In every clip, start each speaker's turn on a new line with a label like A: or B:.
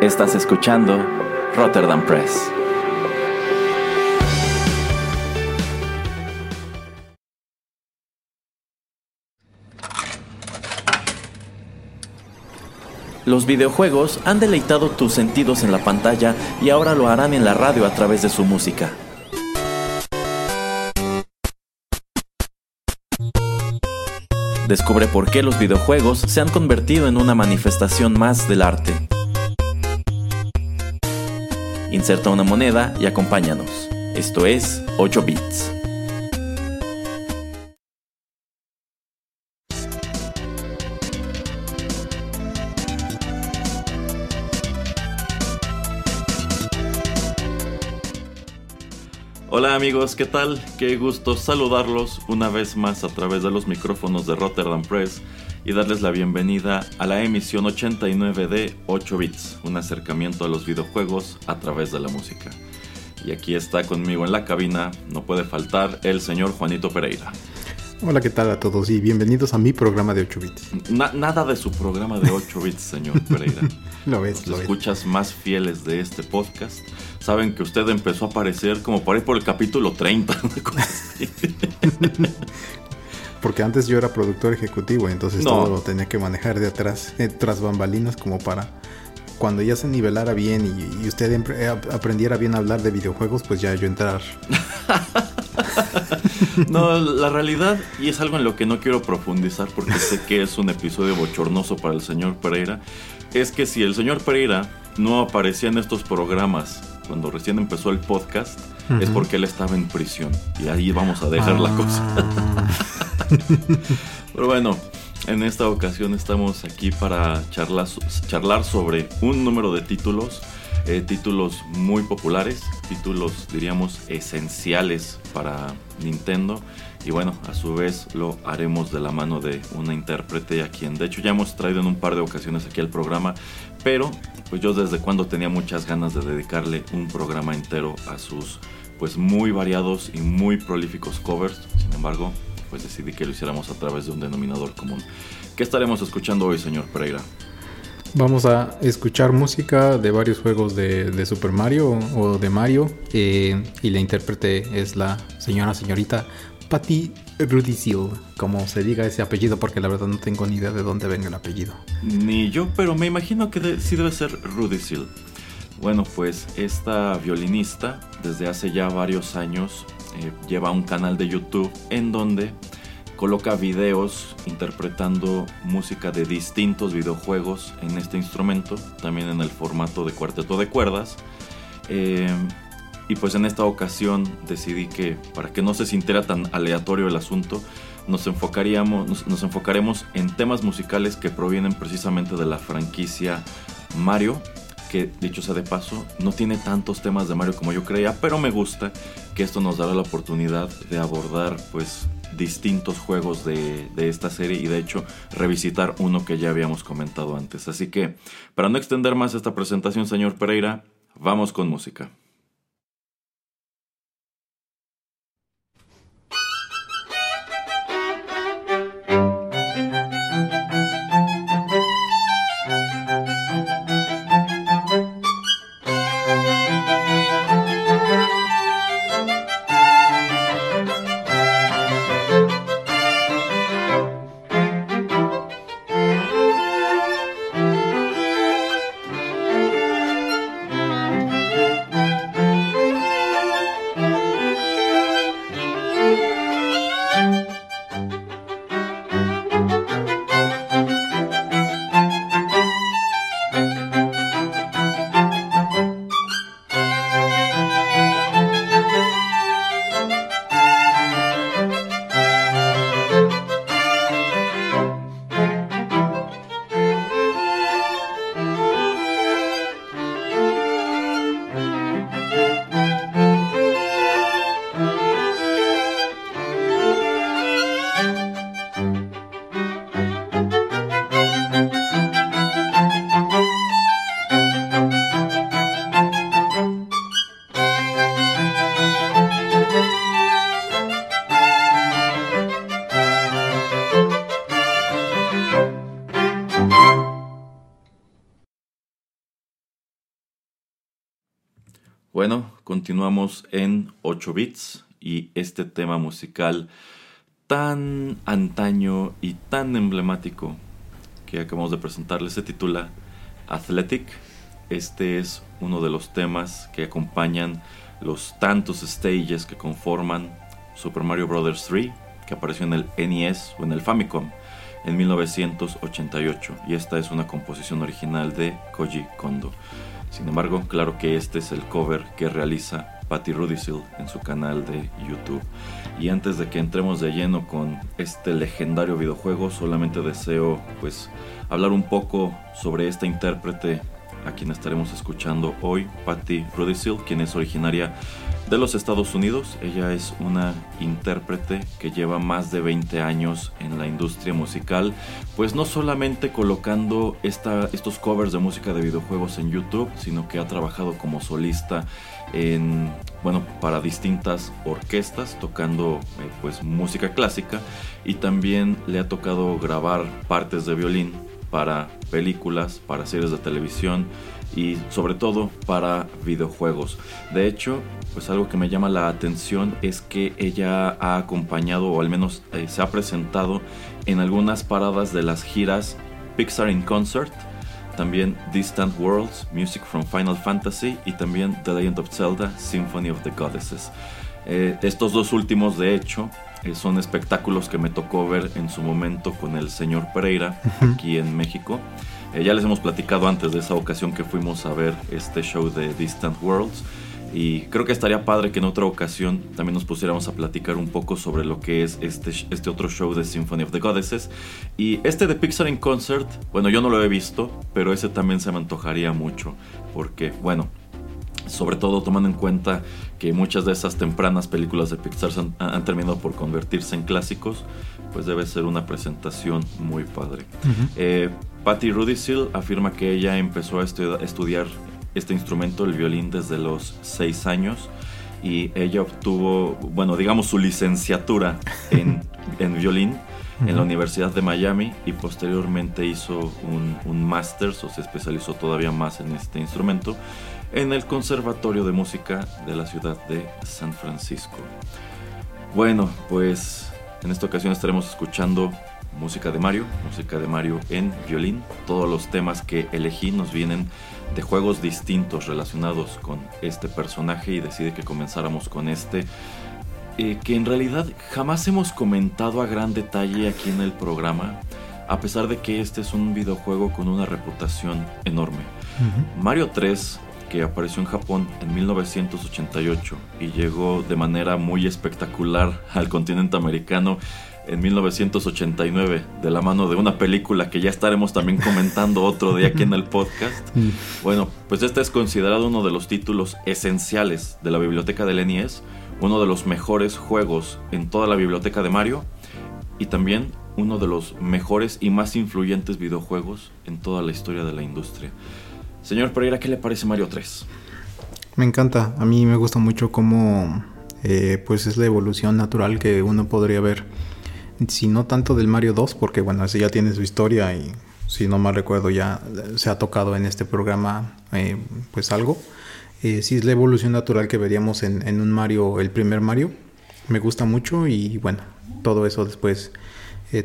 A: Estás escuchando Rotterdam Press. Los videojuegos han deleitado tus sentidos en la pantalla y ahora lo harán en la radio a través de su música. Descubre por qué los videojuegos se han convertido en una manifestación más del arte. Inserta una moneda y acompáñanos. Esto es 8 bits. Hola amigos, ¿qué tal? Qué gusto saludarlos una vez más a través de los micrófonos de Rotterdam Press y darles la bienvenida a la emisión 89 de 8 bits, un acercamiento a los videojuegos a través de la música. Y aquí está conmigo en la cabina, no puede faltar el señor Juanito Pereira.
B: Hola, ¿qué tal a todos? Y bienvenidos a mi programa de 8 bits.
A: nada de su programa de 8 bits, señor Pereira.
B: lo ves,
A: Los escuchas más fieles de este podcast saben que usted empezó a aparecer como por ahí por el capítulo 30.
B: Porque antes yo era productor ejecutivo, entonces todo lo tenía que manejar de atrás, eh, tras bambalinas, como para cuando ya se nivelara bien y, usted eh, aprendiera bien a hablar de videojuegos, pues ya yo entrar.
A: no, la realidad, y es algo en lo que no quiero profundizar porque sé que es un episodio bochornoso para el señor Pereira, es que si el señor Pereira no aparecía en estos programas cuando recién empezó el podcast, es porque él estaba en prisión. Y ahí vamos a dejar la cosa. Ah. Pero bueno, en esta ocasión estamos aquí para charlar, charlar sobre un número de títulos, eh, títulos muy populares, títulos diríamos esenciales para Nintendo. Y bueno, a su vez lo haremos de la mano de una intérprete a quien de hecho ya hemos traído en un par de ocasiones aquí al programa, pero pues yo desde cuando tenía muchas ganas de dedicarle un programa entero a sus pues muy variados y muy prolíficos covers. Sin embargo, pues decidí que lo hiciéramos a través de un denominador común. ¿Qué estaremos escuchando hoy, señor Pereira?
B: Vamos a escuchar música de varios juegos de, Super Mario o de Mario eh, y la intérprete es la señora señorita Patty Rudisill, como se diga ese apellido, porque la verdad no tengo ni idea de dónde venga el apellido.
A: Ni yo, pero me imagino que sí debe ser Rudisill. Bueno, pues esta violinista desde hace ya varios años eh, lleva un canal de YouTube en donde coloca videos interpretando música de distintos videojuegos en este instrumento, también en el formato de cuarteto de cuerdas. Eh, y pues en esta ocasión decidí que para que no se sintiera tan aleatorio el asunto, nos, enfocaríamos, nos enfocaremos en temas musicales que provienen precisamente de la franquicia Mario que dicho sea de paso, no tiene tantos temas de Mario como yo creía, pero me gusta que esto nos dará la oportunidad de abordar pues distintos juegos de, de, esta serie y de hecho revisitar uno que ya habíamos comentado antes. Así que, para no extender más esta presentación, señor Pereira, vamos con música. Continuamos en 8 bits y este tema musical tan antaño y tan emblemático que acabamos de presentarles se titula Athletic. Este es uno de los temas que acompañan los tantos stages que conforman Super Mario Bros. 3, que apareció en el NES o en el Famicom en 1988, y esta es una composición original de Koji Kondo. Sin embargo, claro que este es el cover que realiza Patty Rudisil en su canal de YouTube. Y antes de que entremos de lleno con este legendario videojuego, solamente deseo pues hablar un poco sobre esta intérprete a quien estaremos escuchando hoy, Patty Rudisil, quien es originaria de los Estados Unidos. Ella es una intérprete que lleva más de 20 años en la industria musical, pues no solamente colocando esta, estos covers de música de videojuegos en YouTube, sino que ha trabajado como solista en bueno para distintas orquestas tocando eh, pues música clásica y también le ha tocado grabar partes de violín para películas, para series de televisión y sobre todo para videojuegos. De hecho, pues algo que me llama la atención es que ella ha acompañado o al menos eh, se ha presentado en algunas paradas de las giras Pixar in Concert, también Distant Worlds, Music from Final Fantasy y también The Legend of Zelda, Symphony of the Goddesses. Eh, estos dos últimos, de hecho, eh, son espectáculos que me tocó ver en su momento con el señor Pereira aquí en México. Eh, ya les hemos platicado antes de esa ocasión que fuimos a ver este show de Distant Worlds. Y creo que estaría padre que en otra ocasión también nos pusiéramos a platicar un poco sobre lo que es este, este otro show de Symphony of the Goddesses. Y este de Pixar in Concert, bueno, yo no lo he visto, pero ese también se me antojaría mucho. Porque, bueno, sobre todo tomando en cuenta que muchas de esas tempranas películas de Pixar han, terminado por convertirse en clásicos, pues debe ser una presentación muy padre. Uh Patty Rudisil afirma que ella empezó a estudiar este instrumento, el violín, desde los 6 años y ella obtuvo, bueno, digamos su licenciatura en, en violín en la Universidad de Miami y posteriormente hizo un, un máster o se especializó todavía más en este instrumento en el Conservatorio de Música de la ciudad de San Francisco. Bueno, pues en esta ocasión estaremos escuchando música de Mario, música de Mario en violín. Todos los temas que elegí nos vienen de juegos distintos relacionados con este personaje y decidí que comenzáramos con este eh, que en realidad jamás hemos comentado a gran detalle aquí en el programa, a pesar de que este es un videojuego con una reputación enorme. Mario 3 que apareció en Japón en 1988 y llegó de manera muy espectacular al continente americano en 1989 de la mano de una película que ya estaremos también comentando otro día aquí en el podcast. Mm. Bueno, pues este es considerado uno de los títulos esenciales de la biblioteca del NES, uno de los mejores juegos en toda la biblioteca de Mario y también uno de los mejores y más influyentes videojuegos en toda la historia de la industria. Señor Pereira, ¿qué le parece Mario 3?
B: Me encanta, a mí me gusta mucho cómo eh, pues es la evolución natural que uno podría ver. Si no tanto del Mario 2, porque bueno, ese ya tiene su historia y si no mal recuerdo ya se ha tocado en este programa eh, pues algo. Eh, si es la evolución natural que veríamos en, un Mario, el primer Mario. Me gusta mucho y bueno, todo eso después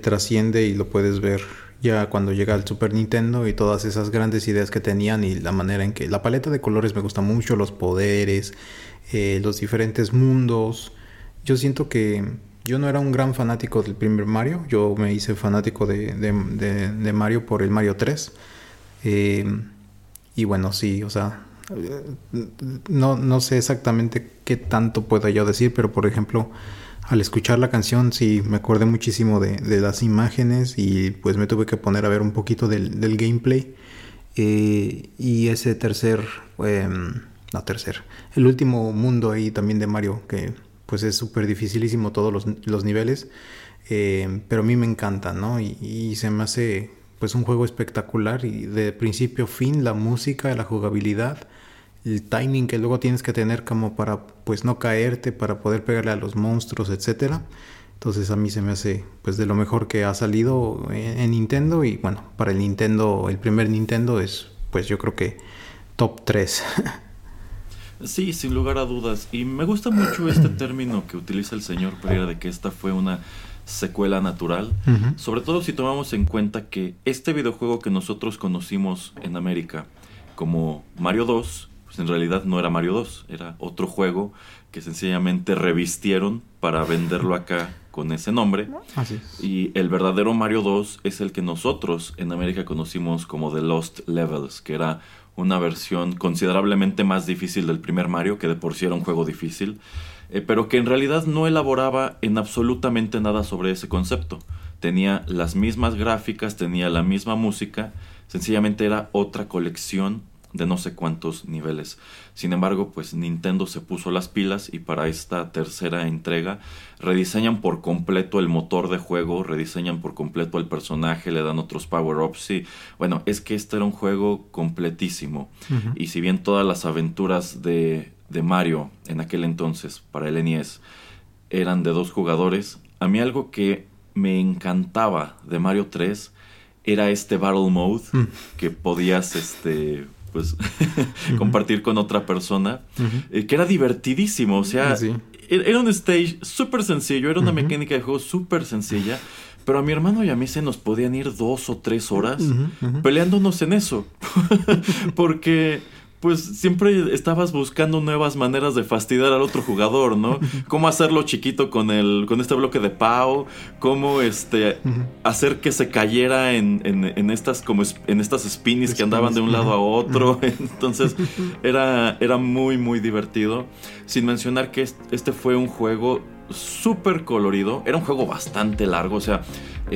B: trasciende y lo puedes ver ya cuando llega el Super Nintendo y todas esas grandes ideas que tenían y la manera en que la paleta de colores me gusta mucho, los poderes, eh, los diferentes mundos. Yo siento que yo no era un gran fanático del primer Mario, yo me hice fanático de, de, Mario por el Mario 3. Eh, y bueno, sí, o sea, no, no sé exactamente qué tanto puedo yo decir, pero por ejemplo, al escuchar la canción sí me acordé muchísimo de, las imágenes y pues me tuve que poner a ver un poquito del, gameplay. Eh, y ese tercer, em, no tercer, el último mundo ahí también de Mario, que pues es súper dificilísimo todos los, niveles, eh, pero a mí me encanta, ¿no? Y, y, se me hace pues un juego espectacular y de principio a fin la música, la jugabilidad el timing que luego tienes que tener como para pues no caerte, para poder pegarle a los monstruos, etcétera. Entonces a mí se me hace pues de lo mejor que ha salido en, Nintendo y bueno, para el Nintendo, el primer Nintendo es pues yo creo que top 3.
A: Sí, sin lugar a dudas. Y me gusta mucho este término que utiliza el señor Pereira de que esta fue una secuela natural. Sobre todo si tomamos en cuenta que este videojuego que nosotros conocimos en América como Mario 2, pues en realidad no era Mario 2, era otro juego que sencillamente revistieron para venderlo acá con ese nombre.
B: Así es.
A: Y el verdadero Mario 2 es el que nosotros en América conocimos como The Lost Levels, que era una versión considerablemente más difícil del primer Mario, que de por sí era un juego difícil, eh, pero que en realidad no elaboraba en absolutamente nada sobre ese concepto. Tenía las mismas gráficas, tenía la misma música, sencillamente era otra colección de no sé cuántos niveles. Sin embargo, pues Nintendo se puso las pilas y para esta tercera entrega rediseñan por completo el motor de juego, rediseñan por completo el personaje, le dan otros power-ups y bueno, es que este era un juego completísimo. Y si bien todas las aventuras de, de Mario en aquel entonces para el NES eran de dos jugadores, a mí algo que me encantaba de Mario 3 era este Battle Mode que podías este pues compartir con otra persona, eh, que era divertidísimo, o sea,
B: Sí.
A: e- era un stage súper sencillo, era una mecánica de juego súper sencilla, pero a mi hermano y a mí se nos podían ir dos o tres horas peleándonos en eso, porque pues siempre estabas buscando nuevas maneras de fastidiar al otro jugador, ¿no? Cómo hacerlo chiquito con el con este bloque de Pau, cómo este hacer que se cayera en, en- en estas como en estas spinnies que andaban de un lado a otro. Entonces era, era muy muy divertido. Sin mencionar que est- este fue un juego súper colorido. Era un juego bastante largo. O sea,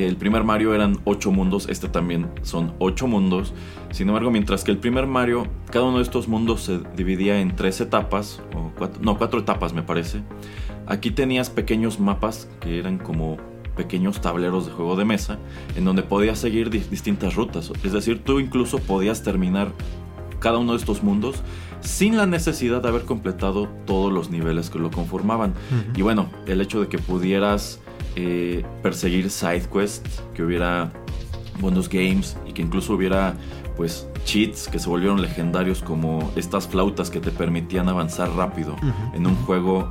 A: el primer Mario eran ocho mundos. Este también son ocho mundos. Sin embargo, mientras que el primer Mario, cada uno de estos mundos se dividía en tres etapas. O cuatro, no, cuatro etapas me parece. Aquí tenías pequeños mapas que eran como pequeños tableros de juego de mesa en donde podías seguir di- distintas rutas. Es decir, tú incluso podías terminar cada uno de estos mundos sin la necesidad de haber completado todos los niveles que lo conformaban. Y bueno, el hecho de que pudieras eh, perseguir side quests, que hubiera bonus games y que incluso hubiera pues cheats que se volvieron legendarios como estas flautas que te permitían avanzar rápido en un juego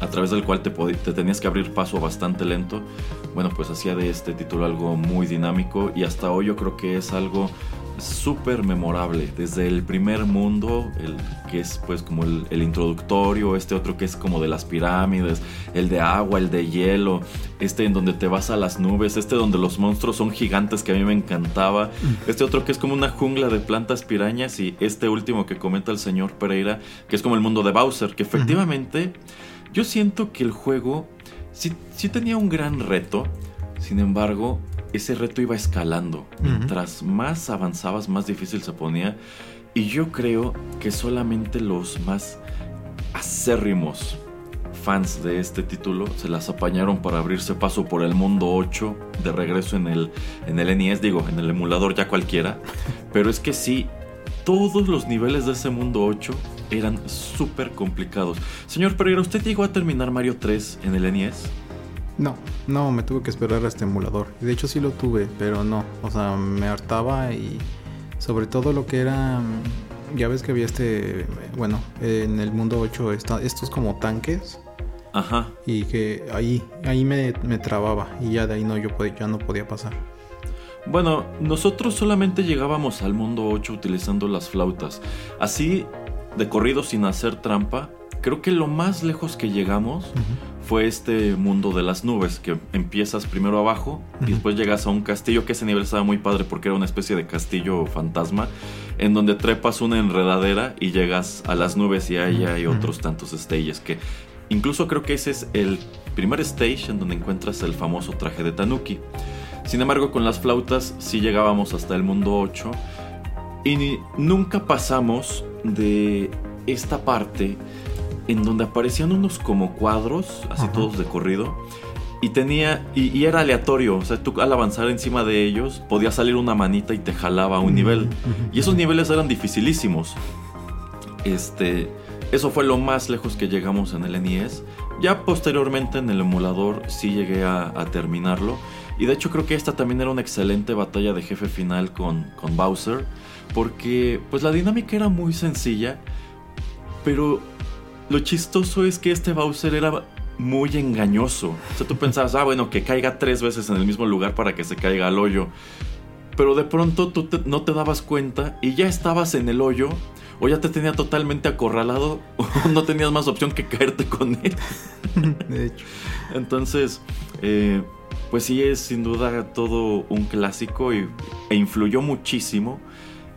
A: a través del cual te, te tenías que abrir paso bastante lento. Bueno, pues hacía de este título algo muy dinámico y hasta hoy yo creo que es algo súper memorable. Desde el primer mundo, el que es pues como el, el introductorio, este otro que es como de las pirámides, el de agua, el de hielo, este en donde te vas a las nubes, este donde los monstruos son gigantes que a mí me encantaba, este otro que es como una jungla de plantas pirañas y este último que comenta el señor Pereira, que es como el mundo de Bowser, que efectivamente yo siento que el juego sí, sí tenía un gran reto, sin embargo, ese reto iba escalando. Mientras más avanzabas, más difícil se ponía. Y yo creo que solamente los más acérrimos fans de este título se las apañaron para abrirse paso por el mundo 8 de regreso en el, en el NES, digo, en el emulador ya cualquiera. Pero es que sí, todos los niveles de ese mundo 8 eran súper complicados. Señor Pereira, ¿usted llegó a terminar Mario 3 en el NES?
B: No, no, me tuve que esperar a este emulador. De hecho sí lo tuve, pero no. O sea, me hartaba y sobre todo lo que era... Ya ves que había este... Bueno, en el mundo 8 está, estos como tanques.
A: Ajá.
B: Y que ahí, ahí me, me trababa. Y ya de ahí no, yo podía, ya no podía pasar.
A: Bueno, nosotros solamente llegábamos al mundo 8 utilizando las flautas. Así, de corrido sin hacer trampa, creo que lo más lejos que llegamos fue este mundo de las nubes, que empiezas primero abajo y después llegas a un castillo, que ese nivel estaba muy padre porque era una especie de castillo fantasma, en donde trepas una enredadera y llegas a las nubes y ahí hay otros tantos stages que... Incluso creo que ese es el primer stage en donde encuentras el famoso traje de Tanuki. Sin embargo, con las flautas sí llegábamos hasta el mundo 8 y ni- nunca pasamos de esta parte en donde aparecían unos como cuadros, así
B: Ajá.
A: todos de corrido, y tenía y, y era aleatorio, o sea, tú al avanzar encima de ellos podía salir una manita y te jalaba a un nivel. Y esos niveles eran dificilísimos. Este, eso fue lo más lejos que llegamos en el NES. Ya posteriormente en el emulador sí llegué a, a terminarlo. Y de hecho creo que esta también era una excelente batalla de jefe final con, con Bowser. Porque pues la dinámica era muy sencilla. Pero lo chistoso es que este Bowser era muy engañoso. O sea, tú pensabas, ah, bueno, que caiga tres veces en el mismo lugar para que se caiga al hoyo. Pero de pronto tú no te dabas cuenta y ya estabas en el hoyo o ya te tenía totalmente acorralado o no tenías más opción que caerte con él. De hecho. Entonces, eh, pues sí es sin duda todo un clásico y, e influyó muchísimo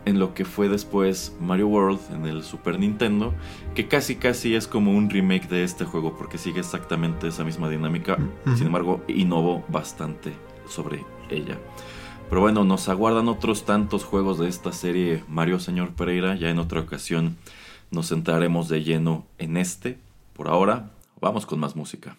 A: en lo que fue después Mario World en el Super Nintendo, que casi casi es como un remake de este juego porque sigue exactamente esa misma dinámica, sin embargo innovó bastante sobre ella. Pero bueno, nos aguardan otros tantos juegos de esta serie Mario Señor Pereira, ya en otra ocasión nos centraremos de lleno en este. Por ahora, vamos con más música.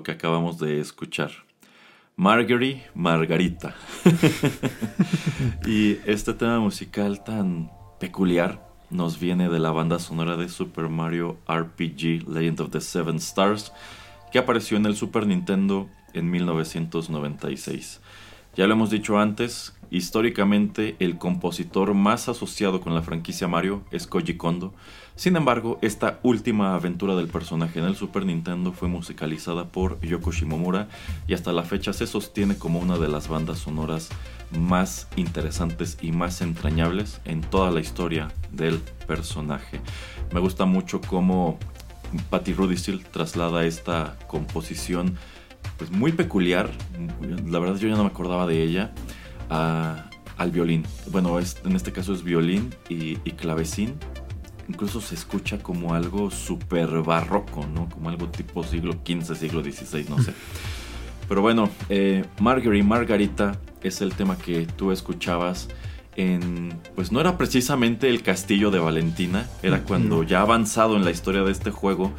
A: Lo que acabamos de escuchar. Marguerite Margarita. y este tema musical tan peculiar nos viene de la banda sonora de Super Mario RPG Legend of the Seven Stars, que apareció en el Super Nintendo en 1996. Ya lo hemos dicho antes, históricamente el compositor más asociado con la franquicia Mario es Koji Kondo, sin embargo, esta última aventura del personaje en el Super Nintendo fue musicalizada por Yoko Shimomura y hasta la fecha se sostiene como una de las bandas sonoras más interesantes y más entrañables en toda la historia del personaje. Me gusta mucho cómo Patty Rudisil traslada esta composición pues muy peculiar, la verdad yo ya no me acordaba de ella, al violín. Bueno, en este caso es violín y clavecín incluso se escucha como algo súper barroco, ¿no? Como algo tipo siglo XV, siglo XVI, no sé. Pero bueno, eh, Marguerite Margarita es el tema que tú escuchabas en... Pues no era precisamente el castillo de Valentina, era cuando ya avanzado en la historia de este juego,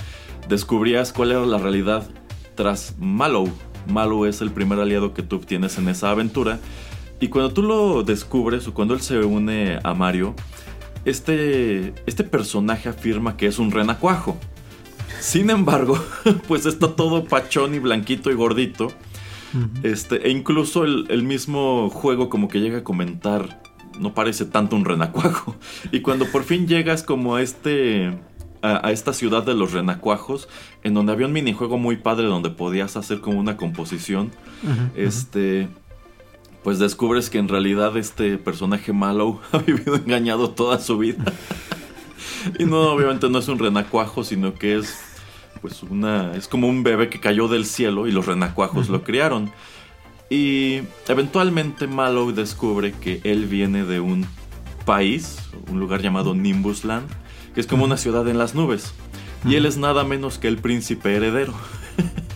A: descubrías cuál era la realidad tras Mallow. Mallow es el primer aliado que tú obtienes en esa aventura. Y cuando tú lo descubres o cuando él se une a Mario, este, este personaje afirma que es un renacuajo. Sin embargo, pues está todo pachón y blanquito y gordito. Este, e incluso el, mismo juego como que llega a comentar, no parece tanto un renacuajo. Y cuando por fin llegas como a este... A, esta ciudad de los renacuajos, en donde había un minijuego muy padre donde podías hacer como una composición. este pues descubres que en realidad este personaje malo ha vivido engañado toda su vida. y no, obviamente no es un renacuajo, sino que es pues una es como un bebé que cayó del cielo y los renacuajos lo criaron. Y eventualmente Mallow descubre que él viene de un país, un lugar llamado Nimbusland, que es como una ciudad en las nubes. Y él es nada menos que el príncipe heredero.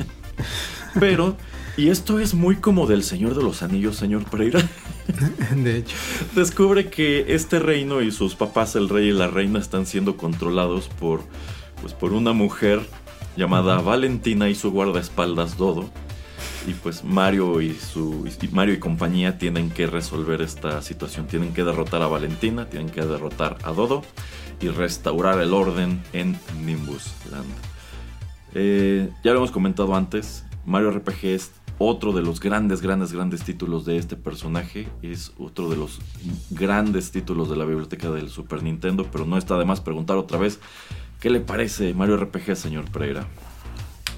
A: Pero, y esto es muy como del Señor de los Anillos, señor Pereira.
B: De hecho.
A: Descubre que este reino y sus papás, el rey y la reina, están siendo controlados por, pues, por una mujer llamada Valentina y su guardaespaldas Dodo y pues Mario y su Mario y compañía tienen que resolver esta situación, tienen que derrotar a Valentina, tienen que derrotar a Dodo y restaurar el orden en Nimbus Land. Eh, ya lo hemos comentado antes, Mario RPG es otro de los grandes, grandes, grandes títulos de este personaje. Es otro de los grandes títulos de la biblioteca del Super Nintendo, pero no está de más preguntar otra vez, ¿qué le parece Mario RPG, señor Pereira?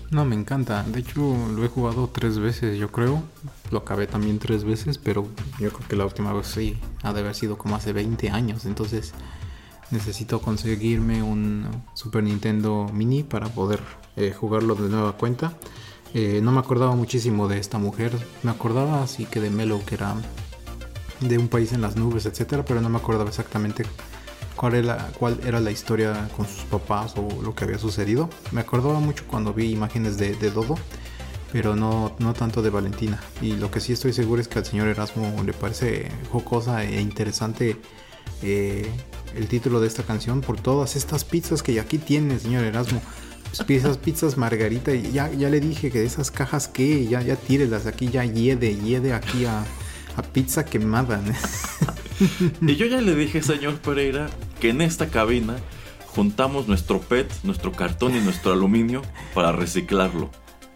B: No, me encanta. De hecho, lo he jugado tres veces, yo creo. Lo acabé también tres veces, pero yo creo que la última vez sí ha de haber sido como hace 20 años. Entonces, necesito conseguirme un Super Nintendo Mini para poder eh, jugarlo de nueva cuenta. Eh, no me acordaba muchísimo de esta mujer. Me acordaba así que de Melo, que era de un país en las nubes, etcétera, pero no me acordaba exactamente cuál era, la historia con sus papás o lo que había sucedido. Me acordaba mucho cuando vi imágenes de, Dodo, pero no, no tanto de Valentina. Y lo que sí estoy seguro es que al señor Erasmo le parece jocosa e interesante eh, el título de esta canción por todas estas pizzas que aquí tiene, señor Erasmo. Pizzas, pizzas margarita, y ya, ya le dije que de esas cajas que ya, ya tírelas aquí, ya hiede, hiede aquí a, a pizza quemada.
A: y yo ya le dije, señor Pereira, que en esta cabina juntamos nuestro PET, nuestro cartón y nuestro aluminio para reciclarlo.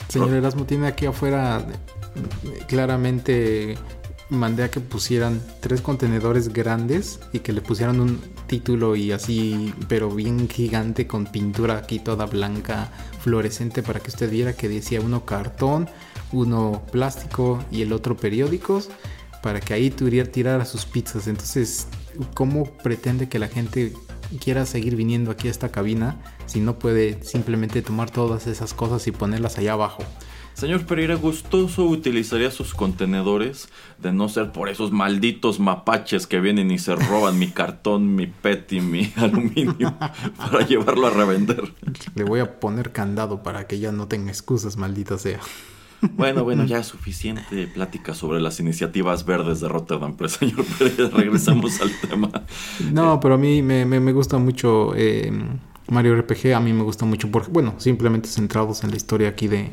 B: Señor Erasmo, tiene aquí afuera claramente mandé a que pusieran tres contenedores grandes y que le pusieran un título y así, pero bien gigante con pintura aquí toda blanca, fluorescente para que usted viera que decía uno cartón, uno plástico y el otro periódicos para que ahí tuviera tirar a sus pizzas. Entonces, ¿cómo pretende que la gente quiera seguir viniendo aquí a esta cabina si no puede simplemente tomar todas esas cosas y ponerlas allá abajo?
A: Señor Pereira, gustoso utilizaría sus contenedores de no ser por esos malditos mapaches que vienen y se roban mi cartón, mi PET y mi aluminio para llevarlo a revender.
B: Le voy a poner candado para que ya no tenga excusas, maldita sea.
A: Bueno, bueno, ya suficiente plática sobre las iniciativas verdes de Rotterdam, pero señor Pereira, regresamos al tema.
B: No, pero a mí me, me, gusta mucho eh, Mario RPG, a mí me gusta mucho, porque, bueno, simplemente centrados en la historia aquí de,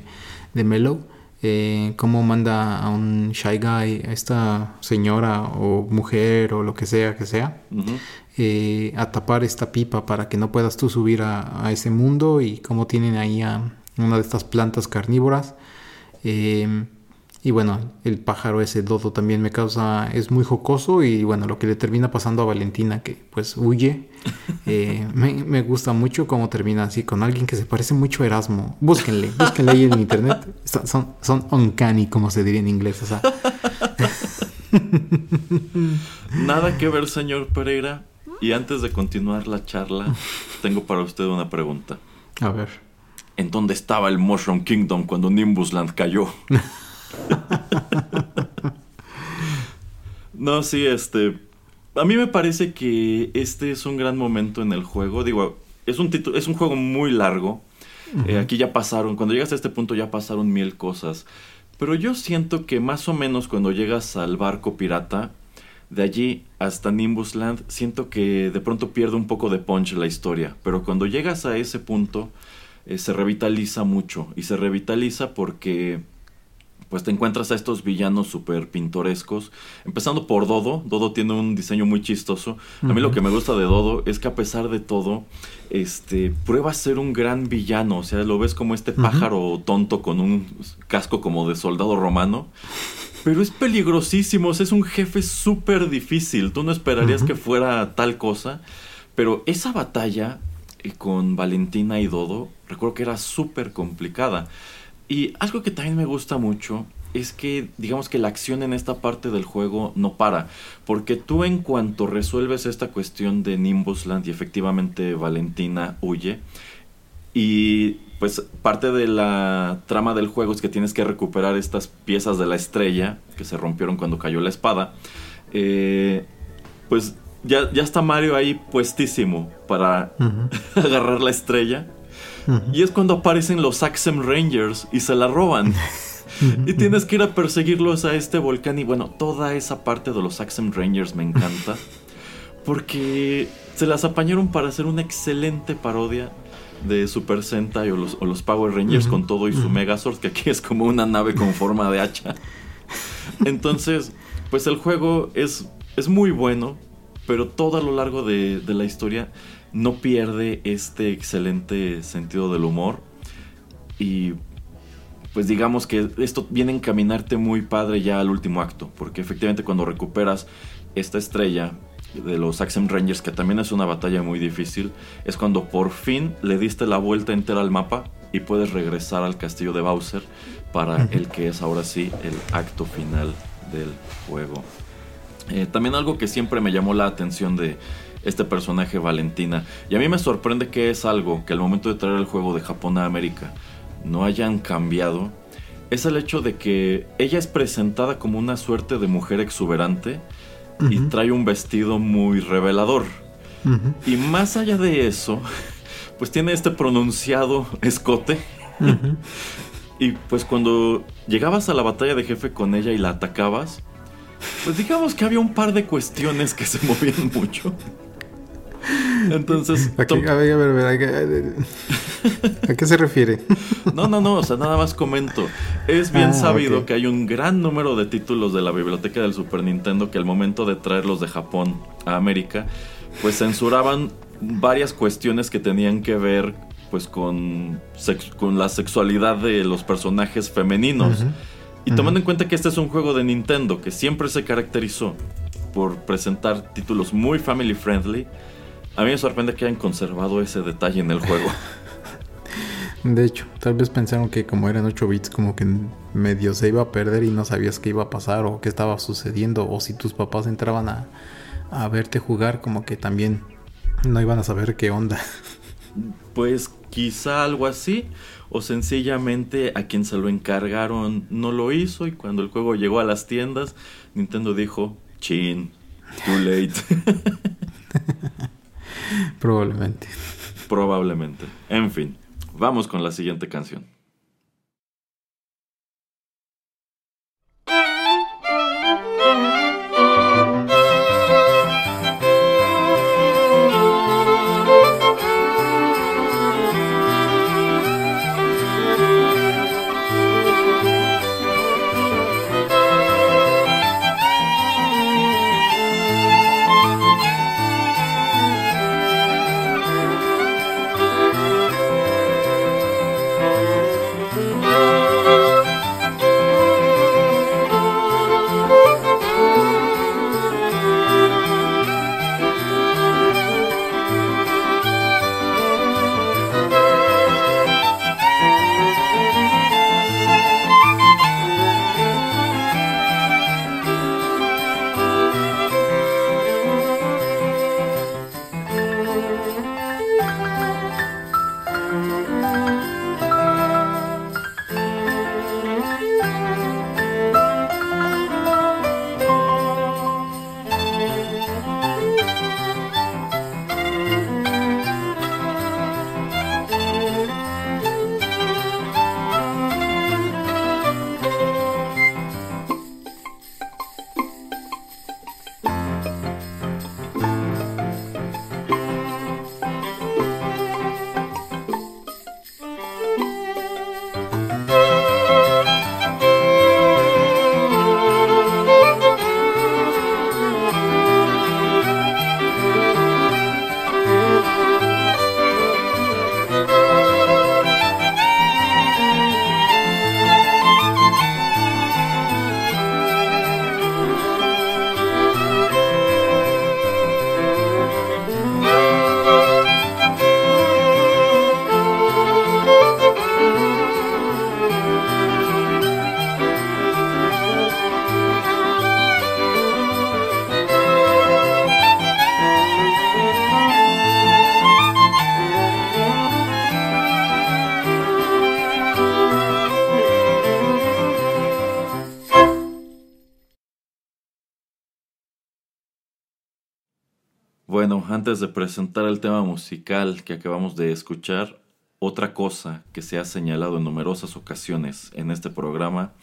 B: de Mellow. Eh, cómo manda a un Shy Guy, a esta señora o mujer o lo que sea que sea, eh, a tapar esta pipa para que no puedas tú subir a, a, ese mundo y cómo tienen ahí a una de estas plantas carnívoras Em, y bueno, el pájaro ese dodo también me causa, es muy jocoso y bueno, lo que le termina pasando a Valentina, que pues huye, eh, me, gusta mucho cómo termina así con alguien que se parece mucho a Erasmo. Búsquenle, búsquenle ahí en internet. Son, son uncanny, como se diría en inglés.
A: Nada que ver, señor Pereira. Y antes de continuar la charla, tengo para usted una pregunta.
B: A ver
A: en dónde estaba el Mushroom Kingdom cuando Nimbusland cayó. no, sí, este. A mí me parece que este es un gran momento en el juego. Digo, es un, es un juego muy largo. Eh, aquí ya pasaron, cuando llegas a este punto ya pasaron mil cosas. Pero yo siento que más o menos cuando llegas al barco pirata, de allí hasta Nimbusland, siento que de pronto pierde un poco de punch la historia. Pero cuando llegas a ese punto, eh, se revitaliza mucho. Y se revitaliza porque pues te encuentras a estos villanos súper pintorescos. Empezando por Dodo. Dodo tiene un diseño muy chistoso. A mí lo que me gusta de Dodo es que a pesar de todo, este, prueba a ser un gran villano. O sea, lo ves como este pájaro tonto con un casco como de soldado romano. Pero es peligrosísimo. es un jefe súper difícil. Tú no esperarías que fuera tal cosa. Pero esa batalla con Valentina y Dodo, recuerdo que era súper complicada. Y algo que también me gusta mucho es que digamos que la acción en esta parte del juego no para, porque tú en cuanto resuelves esta cuestión de Nimbusland y efectivamente Valentina huye, Y pues parte de la trama del juego es que tienes que recuperar estas piezas de la estrella que se rompieron cuando cayó la espada. Eh, pues ya, ya está Mario ahí puestísimo para agarrar la estrella. Y es cuando aparecen los Axem Rangers y se la roban. y tienes que ir a perseguirlos a este volcán. Y bueno, toda esa parte de los Axem Rangers me encanta. Porque se las apañaron para hacer una excelente parodia de Super Sentai o los, Power Rangers con todo y su Megazord, que aquí es como una nave con forma de hacha. Entonces, pues el juego es, es muy bueno, pero todo a lo largo de, de la historia no pierde este excelente sentido del humor. Y pues digamos que esto viene a encaminarte muy padre ya al último acto, porque efectivamente cuando recuperas esta estrella de los Axem Rangers, que también es una batalla muy difícil, es cuando por fin le diste la vuelta entera al mapa y puedes regresar al castillo de Bowser para el que es ahora sí el acto final del juego. Eh, también algo que siempre me llamó la atención de este personaje Valentina, y a mí me sorprende que es algo que al momento de traer el juego de Japón a América no hayan cambiado, es el hecho de que ella es presentada como una suerte de mujer exuberante, y trae un vestido muy revelador. Y más allá de eso, pues tiene este pronunciado escote. y pues cuando llegabas a la batalla de jefe con ella y la atacabas, pues digamos que había un par de cuestiones que se movían mucho. Entonces.
B: a ver, a ver, a, qué se refiere?
A: No, no, no, o sea, nada más comento. Es bien ah, sabido que hay un gran número de títulos de la biblioteca del Super Nintendo que al momento de traerlos de Japón a América, pues censuraban varias cuestiones que tenían que ver pues con, con la sexualidad de los personajes femeninos. Y tomando en cuenta que este es un juego de Nintendo que siempre se caracterizó por presentar títulos muy family friendly, a mí me sorprende que hayan conservado ese detalle en el juego.
B: De hecho, tal vez pensaron que como eran 8 bits, como que medio se iba a perder y no sabías qué iba a pasar o qué estaba sucediendo. O si tus papás entraban a, a verte jugar, como que también no iban a saber qué onda.
A: Pues quizá algo así. O sencillamente a quien se lo encargaron no lo hizo. Y cuando el juego llegó a las tiendas, Nintendo dijo: Chin, too late.
B: Probablemente.
A: Probablemente. En fin, vamos con la siguiente canción. Bueno, antes de presentar el tema musical que acabamos de escuchar, otra cosa que se ha señalado en numerosas ocasiones en este programa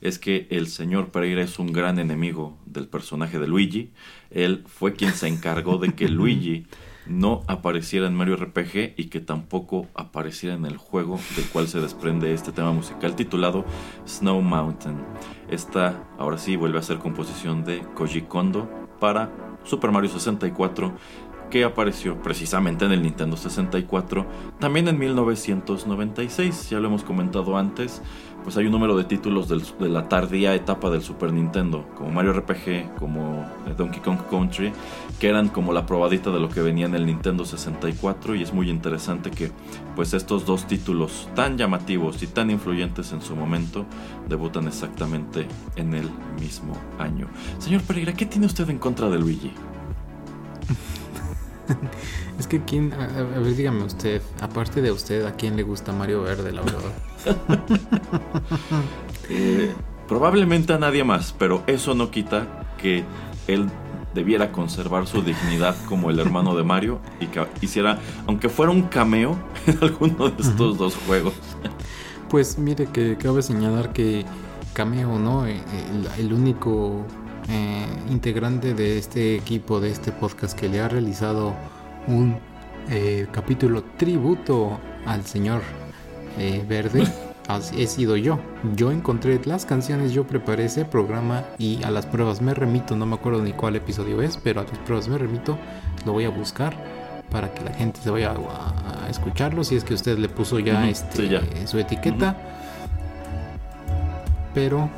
A: es que el señor Pereira es un gran enemigo del personaje de Luigi. Él fue quien se encargó de que Luigi no apareciera en Mario RPG y que tampoco apareciera en el juego del cual se desprende este tema musical titulado Snow Mountain. Esta ahora sí vuelve a ser composición de Koji Kondo para Super Mario 64 que apareció precisamente en el Nintendo 64, también en 1996, ya lo hemos comentado antes, pues hay un número de títulos de la tardía etapa del Super Nintendo, como Mario RPG, como eh, Donkey Kong Country, que eran como la probadita de lo que venía en el Nintendo 64 y es muy interesante que pues estos dos títulos tan llamativos y tan influyentes en su momento debutan exactamente en el mismo año. Señor Pereira, ¿qué tiene usted en contra de Luigi?
B: es que quién, a, ver, dígame usted, aparte de usted, ¿a quién le gusta Mario Verde, la verdad?
A: Eh, probablemente a nadie más, pero eso no quita que él debiera conservar su dignidad como el hermano de Mario y que hiciera, aunque fuera un cameo en alguno de estos dos juegos.
B: Pues mire que cabe señalar que cameo, ¿no? Eh, el único eh, integrante de este equipo, de este podcast, que le ha realizado un eh, capítulo tributo al señor eh, Verde, he sido yo. Yo encontré las canciones, yo preparé ese programa y a las pruebas me remito, no me acuerdo ni cuál episodio es, pero a las pruebas me remito, lo voy a buscar para que la gente se vaya a, escucharlo, si es que usted le puso ya, este, su etiqueta. Pero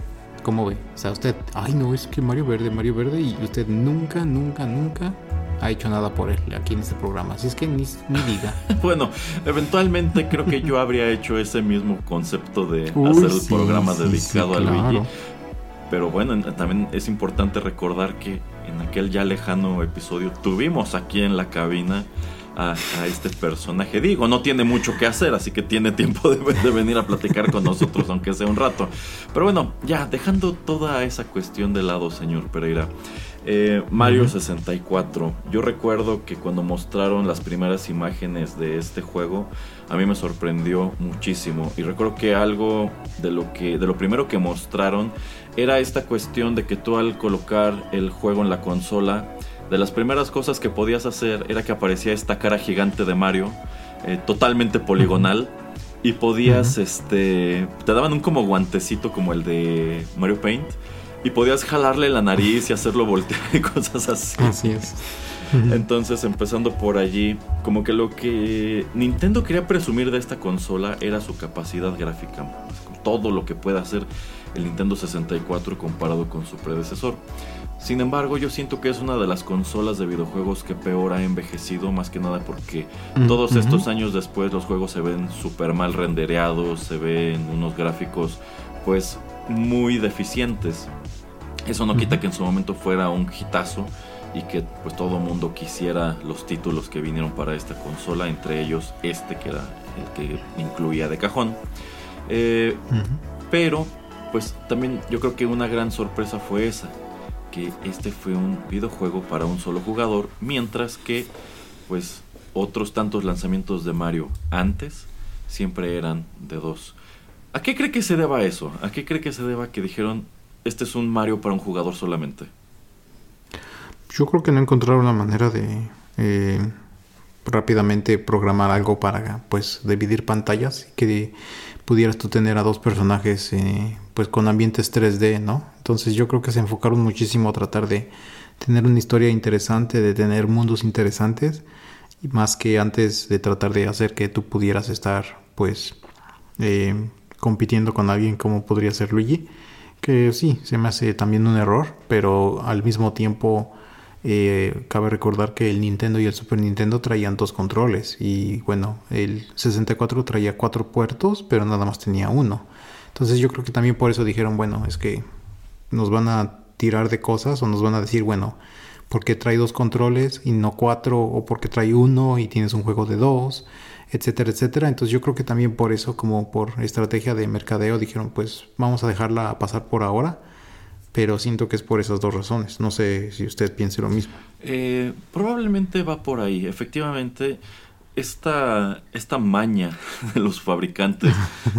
B: ¿Cómo ve? O sea, usted, ay no, es que Mario Verde, Mario Verde, y usted nunca, nunca, nunca ha hecho nada por él aquí en este programa. Así es que ni, diga.
A: bueno, eventualmente creo que yo habría hecho ese mismo concepto de hacer el programa dedicado a Luigi. Pero bueno, también es importante recordar que en aquel ya lejano episodio tuvimos aquí en la cabina a, este personaje. Digo, no tiene mucho que hacer, así que tiene tiempo de, venir a platicar con nosotros, aunque sea un rato. Pero bueno, ya, dejando toda esa cuestión de lado, señor Pereira. Eh, Mario 64. Yo recuerdo que cuando mostraron las primeras imágenes de este juego, a mí me sorprendió muchísimo. Y recuerdo que algo de lo que, de lo primero que mostraron, era esta cuestión de que tú al colocar el juego en la consola, de las primeras cosas que podías hacer era que aparecía esta cara gigante de Mario, eh, totalmente poligonal. Y podías, este. Te daban un como guantecito como el de Mario Paint. Y podías jalarle la nariz y hacerlo voltear y cosas así.
B: Así es.
A: Entonces, empezando por allí, como que lo que Nintendo quería presumir de esta consola era su capacidad gráfica. Todo lo que puede hacer el Nintendo 64 comparado con su predecesor. Sin embargo, yo siento que es una de las consolas de videojuegos que peor ha envejecido, más que nada porque mm, todos estos años después los juegos se ven súper mal rendereados, se ven unos gráficos pues muy deficientes. Eso no quita que en su momento fuera un hitazo y que pues todo mundo quisiera los títulos que vinieron para esta consola, entre ellos este que era el que incluía de cajón. Eh, pero pues también yo creo que una gran sorpresa fue esa, que este fue un videojuego para un solo jugador, mientras que pues otros tantos lanzamientos de Mario antes siempre eran de dos. ¿A qué cree que se deba eso? ¿A qué cree que se deba que dijeron este es un Mario para un jugador solamente?
B: Yo creo que no encontraron una manera de eh, rápidamente programar algo para pues dividir pantallas que pudieras tú tener a dos personajes eh, pues con ambientes 3D, ¿no? Entonces yo creo que se enfocaron muchísimo a tratar de tener una historia interesante, de tener mundos interesantes, y más que antes de tratar de hacer que tú pudieras estar pues eh, compitiendo con alguien como podría ser Luigi, que sí, se me hace también un error, pero al mismo tiempo eh, cabe recordar que el Nintendo y el Super Nintendo traían dos controles y bueno, el 64 traía cuatro puertos, pero nada más tenía uno. Entonces yo creo que también por eso dijeron, bueno, es que nos van a tirar de cosas o nos van a decir, bueno, porque trae dos controles y no cuatro, o porque trae uno y tienes un juego de dos, etcétera, etcétera. Entonces yo creo que también por eso, como por estrategia de mercadeo, dijeron, pues vamos a dejarla pasar por ahora pero siento que es por esas dos razones. No sé si usted piense lo mismo.
A: Eh, probablemente va por ahí. Efectivamente, esta, esta maña de los fabricantes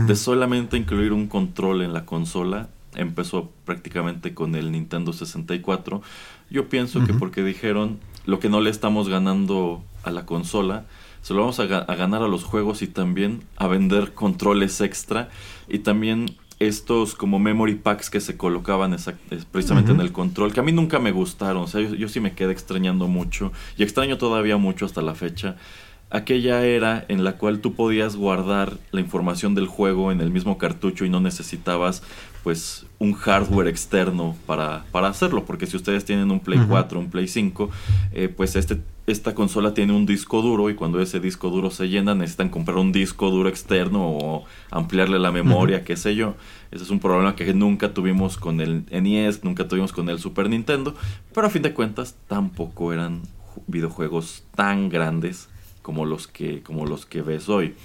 A: de solamente incluir un control en la consola empezó prácticamente con el Nintendo 64. Yo pienso que porque dijeron lo que no le estamos ganando a la consola, se lo vamos a, ganar a los juegos y también a vender controles extra y también estos como memory packs que se colocaban precisamente en el control, que a mí nunca me gustaron, o sea, yo, sí me quedé extrañando mucho y extraño todavía mucho hasta la fecha aquella era en la cual tú podías guardar la información del juego en el mismo cartucho y no necesitabas pues un hardware externo para, para hacerlo, porque si ustedes tienen un Play 4, un Play 5, eh, pues este, esta consola tiene un disco duro y cuando ese disco duro se llena necesitan comprar un disco duro externo o ampliarle la memoria, qué sé yo. Ese es un problema que nunca tuvimos con el NES, nunca tuvimos con el Super Nintendo, pero a fin de cuentas tampoco eran videojuegos tan grandes como los que, como los que ves hoy.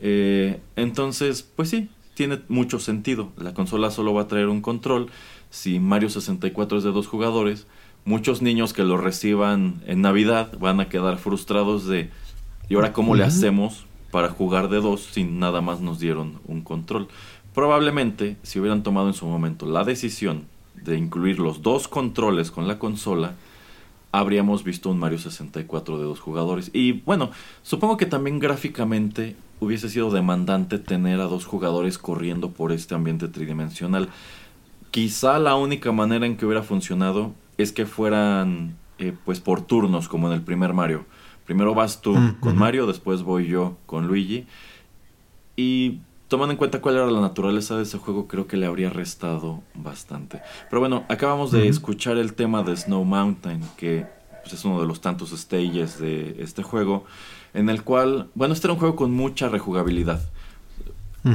A: Eh, entonces, pues sí, tiene mucho sentido. La consola solo va a traer un control. Si Mario 64 es de dos jugadores, muchos niños que lo reciban en Navidad van a quedar frustrados de ¿y ahora cómo le hacemos para jugar de dos si nada más nos dieron un control? Probablemente, si hubieran tomado en su momento la decisión de incluir los dos controles con la consola, habríamos visto un Mario 64 de dos jugadores. Y bueno, supongo que también gráficamente hubiese sido demandante tener a dos jugadores corriendo por este ambiente tridimensional. Quizá la única manera en que hubiera funcionado es que fueran eh, pues por turnos como en el primer Mario. Primero vas tú mm, con Mario, después voy yo con Luigi. Y tomando en cuenta cuál era la naturaleza de ese juego, creo que le habría restado bastante. Pero bueno, acabamos de escuchar el tema de Snow Mountain, que pues, es uno de los tantos stages de este juego en el cual, bueno, este era un juego con mucha rejugabilidad.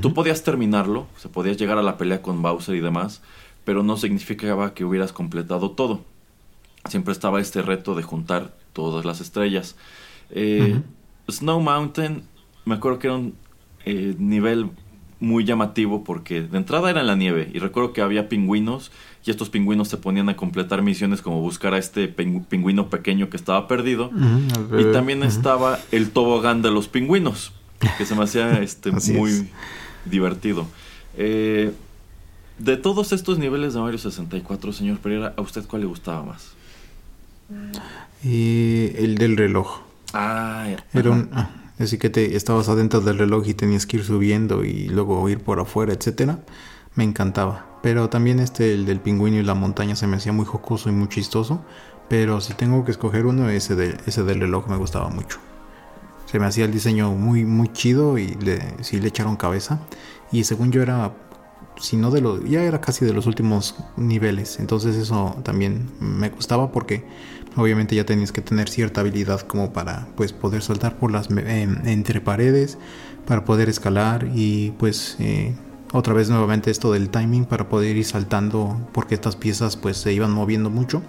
A: Tú podías terminarlo, se podías llegar a la pelea con Bowser y demás, pero no significaba que hubieras completado todo. Siempre estaba este reto de juntar todas las estrellas. Eh, Snow Mountain, me acuerdo que era un eh, nivel muy llamativo porque de entrada era en la nieve y recuerdo que había pingüinos y estos pingüinos se ponían a completar misiones como buscar a este pingüino pequeño que estaba perdido y también estaba el tobogán de los pingüinos que se me hacía este muy divertido. Eh, de todos estos niveles de Mario 64 señor Pereira a usted cuál le gustaba más
B: el del reloj
A: ah,
B: era un ah, Así que te estabas adentro del reloj y tenías que ir subiendo y luego ir por afuera, etcétera. Me encantaba. Pero también este, el del pingüino y la montaña, se me hacía muy jocoso y muy chistoso. Pero si tengo que escoger uno, ese, de, ese del reloj me gustaba mucho. Se me hacía el diseño muy, muy chido y le, sí le echaron cabeza. Y según yo era, si no de los, ya era casi de los últimos niveles. Entonces eso también me gustaba porque Obviamente ya tenías que tener cierta habilidad como para pues poder saltar por las em, entre paredes, para poder escalar y pues eh, otra vez nuevamente esto del timing para poder ir saltando porque estas piezas pues se iban moviendo mucho.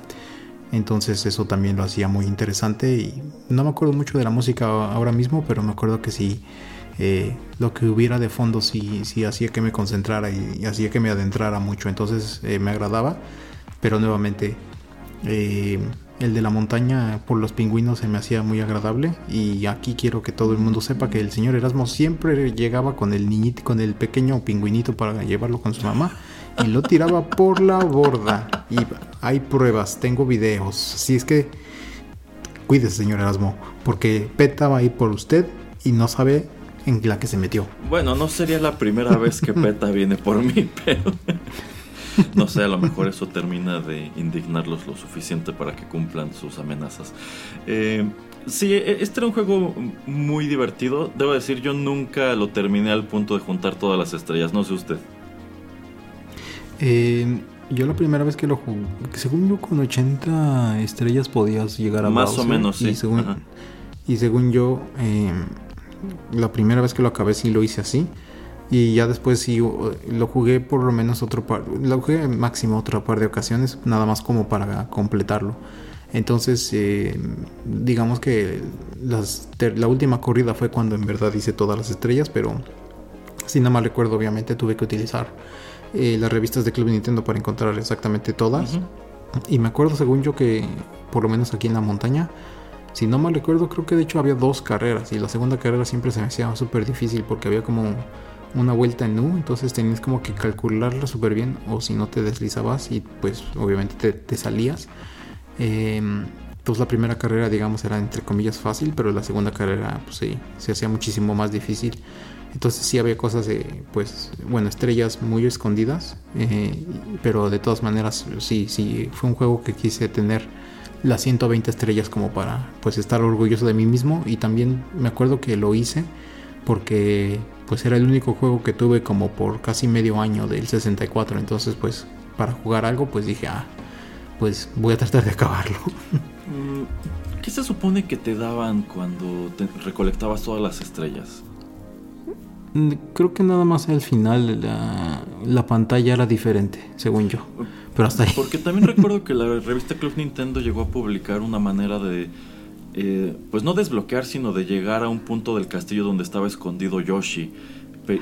B: Entonces eso también lo hacía muy interesante y no me acuerdo mucho de la música ahora mismo, pero me acuerdo que sí eh, lo que hubiera de fondo sí, sí hacía que me concentrara y, hacía que me adentrara mucho. Entonces eh, me agradaba, pero nuevamente el de la montaña por los pingüinos se me hacía muy agradable y aquí quiero que todo el mundo sepa que el señor Erasmo siempre llegaba con el niñito, con el pequeño pingüinito para llevarlo con su mamá y lo tiraba por la borda y hay pruebas, tengo videos, así es que cuídese señor Erasmo porque Peta va a ir por usted y no sabe en la que se metió.
A: Bueno, no sería la primera vez que Peta viene por mí, pero no sé, a lo mejor eso termina de indignarlos lo suficiente para que cumplan sus amenazas. Eh, sí, e, este era un juego muy divertido. Debo decir, yo nunca lo terminé al punto de juntar todas las estrellas. No sé usted.
B: Eh, yo la primera vez que lo jugué, según yo con 80 estrellas podías llegar a
A: Más o menos, sí.
B: Y según, y según yo, eh, la primera vez que lo acabé sí lo hice así. Y ya después sí lo jugué por lo menos otro par, lo jugué máximo otro par de ocasiones, nada más como para completarlo. Entonces, eh, digamos que la última corrida fue cuando en verdad hice todas las estrellas, pero si nada más recuerdo, obviamente tuve que utilizar eh, las revistas de Club Nintendo para encontrar exactamente todas. Y me acuerdo, según yo, que por lo menos aquí en la montaña, si no mal recuerdo, creo que de hecho había dos carreras. Y la segunda carrera siempre se me hacía súper difícil porque había como una vuelta en U, entonces tenías como que calcularla súper bien, o si no te deslizabas y pues obviamente te, salías. Em, entonces la primera carrera, digamos, era entre comillas fácil, pero la segunda carrera, pues sí, se hacía muchísimo más difícil. Entonces sí había cosas de, pues, bueno, estrellas muy escondidas, eh, pero de todas maneras, sí, sí, fue un juego que quise tener las 120 estrellas como para, pues, estar orgulloso de mí mismo. Y también me acuerdo que lo hice porque, pues, era el único juego que tuve como por casi medio año del 64. Entonces, pues, para jugar algo, pues dije, ah, pues voy a tratar de acabarlo.
A: Mm, ¿Qué se supone que te daban cuando te recolectabas todas las estrellas?
B: Mm, creo que nada más al final la, pantalla era diferente, según yo. Pero hasta ahí.
A: Porque también recuerdo que la revista Club Nintendo llegó a publicar una manera de, eh, pues no desbloquear, sino de llegar a un punto del castillo donde estaba escondido Yoshi.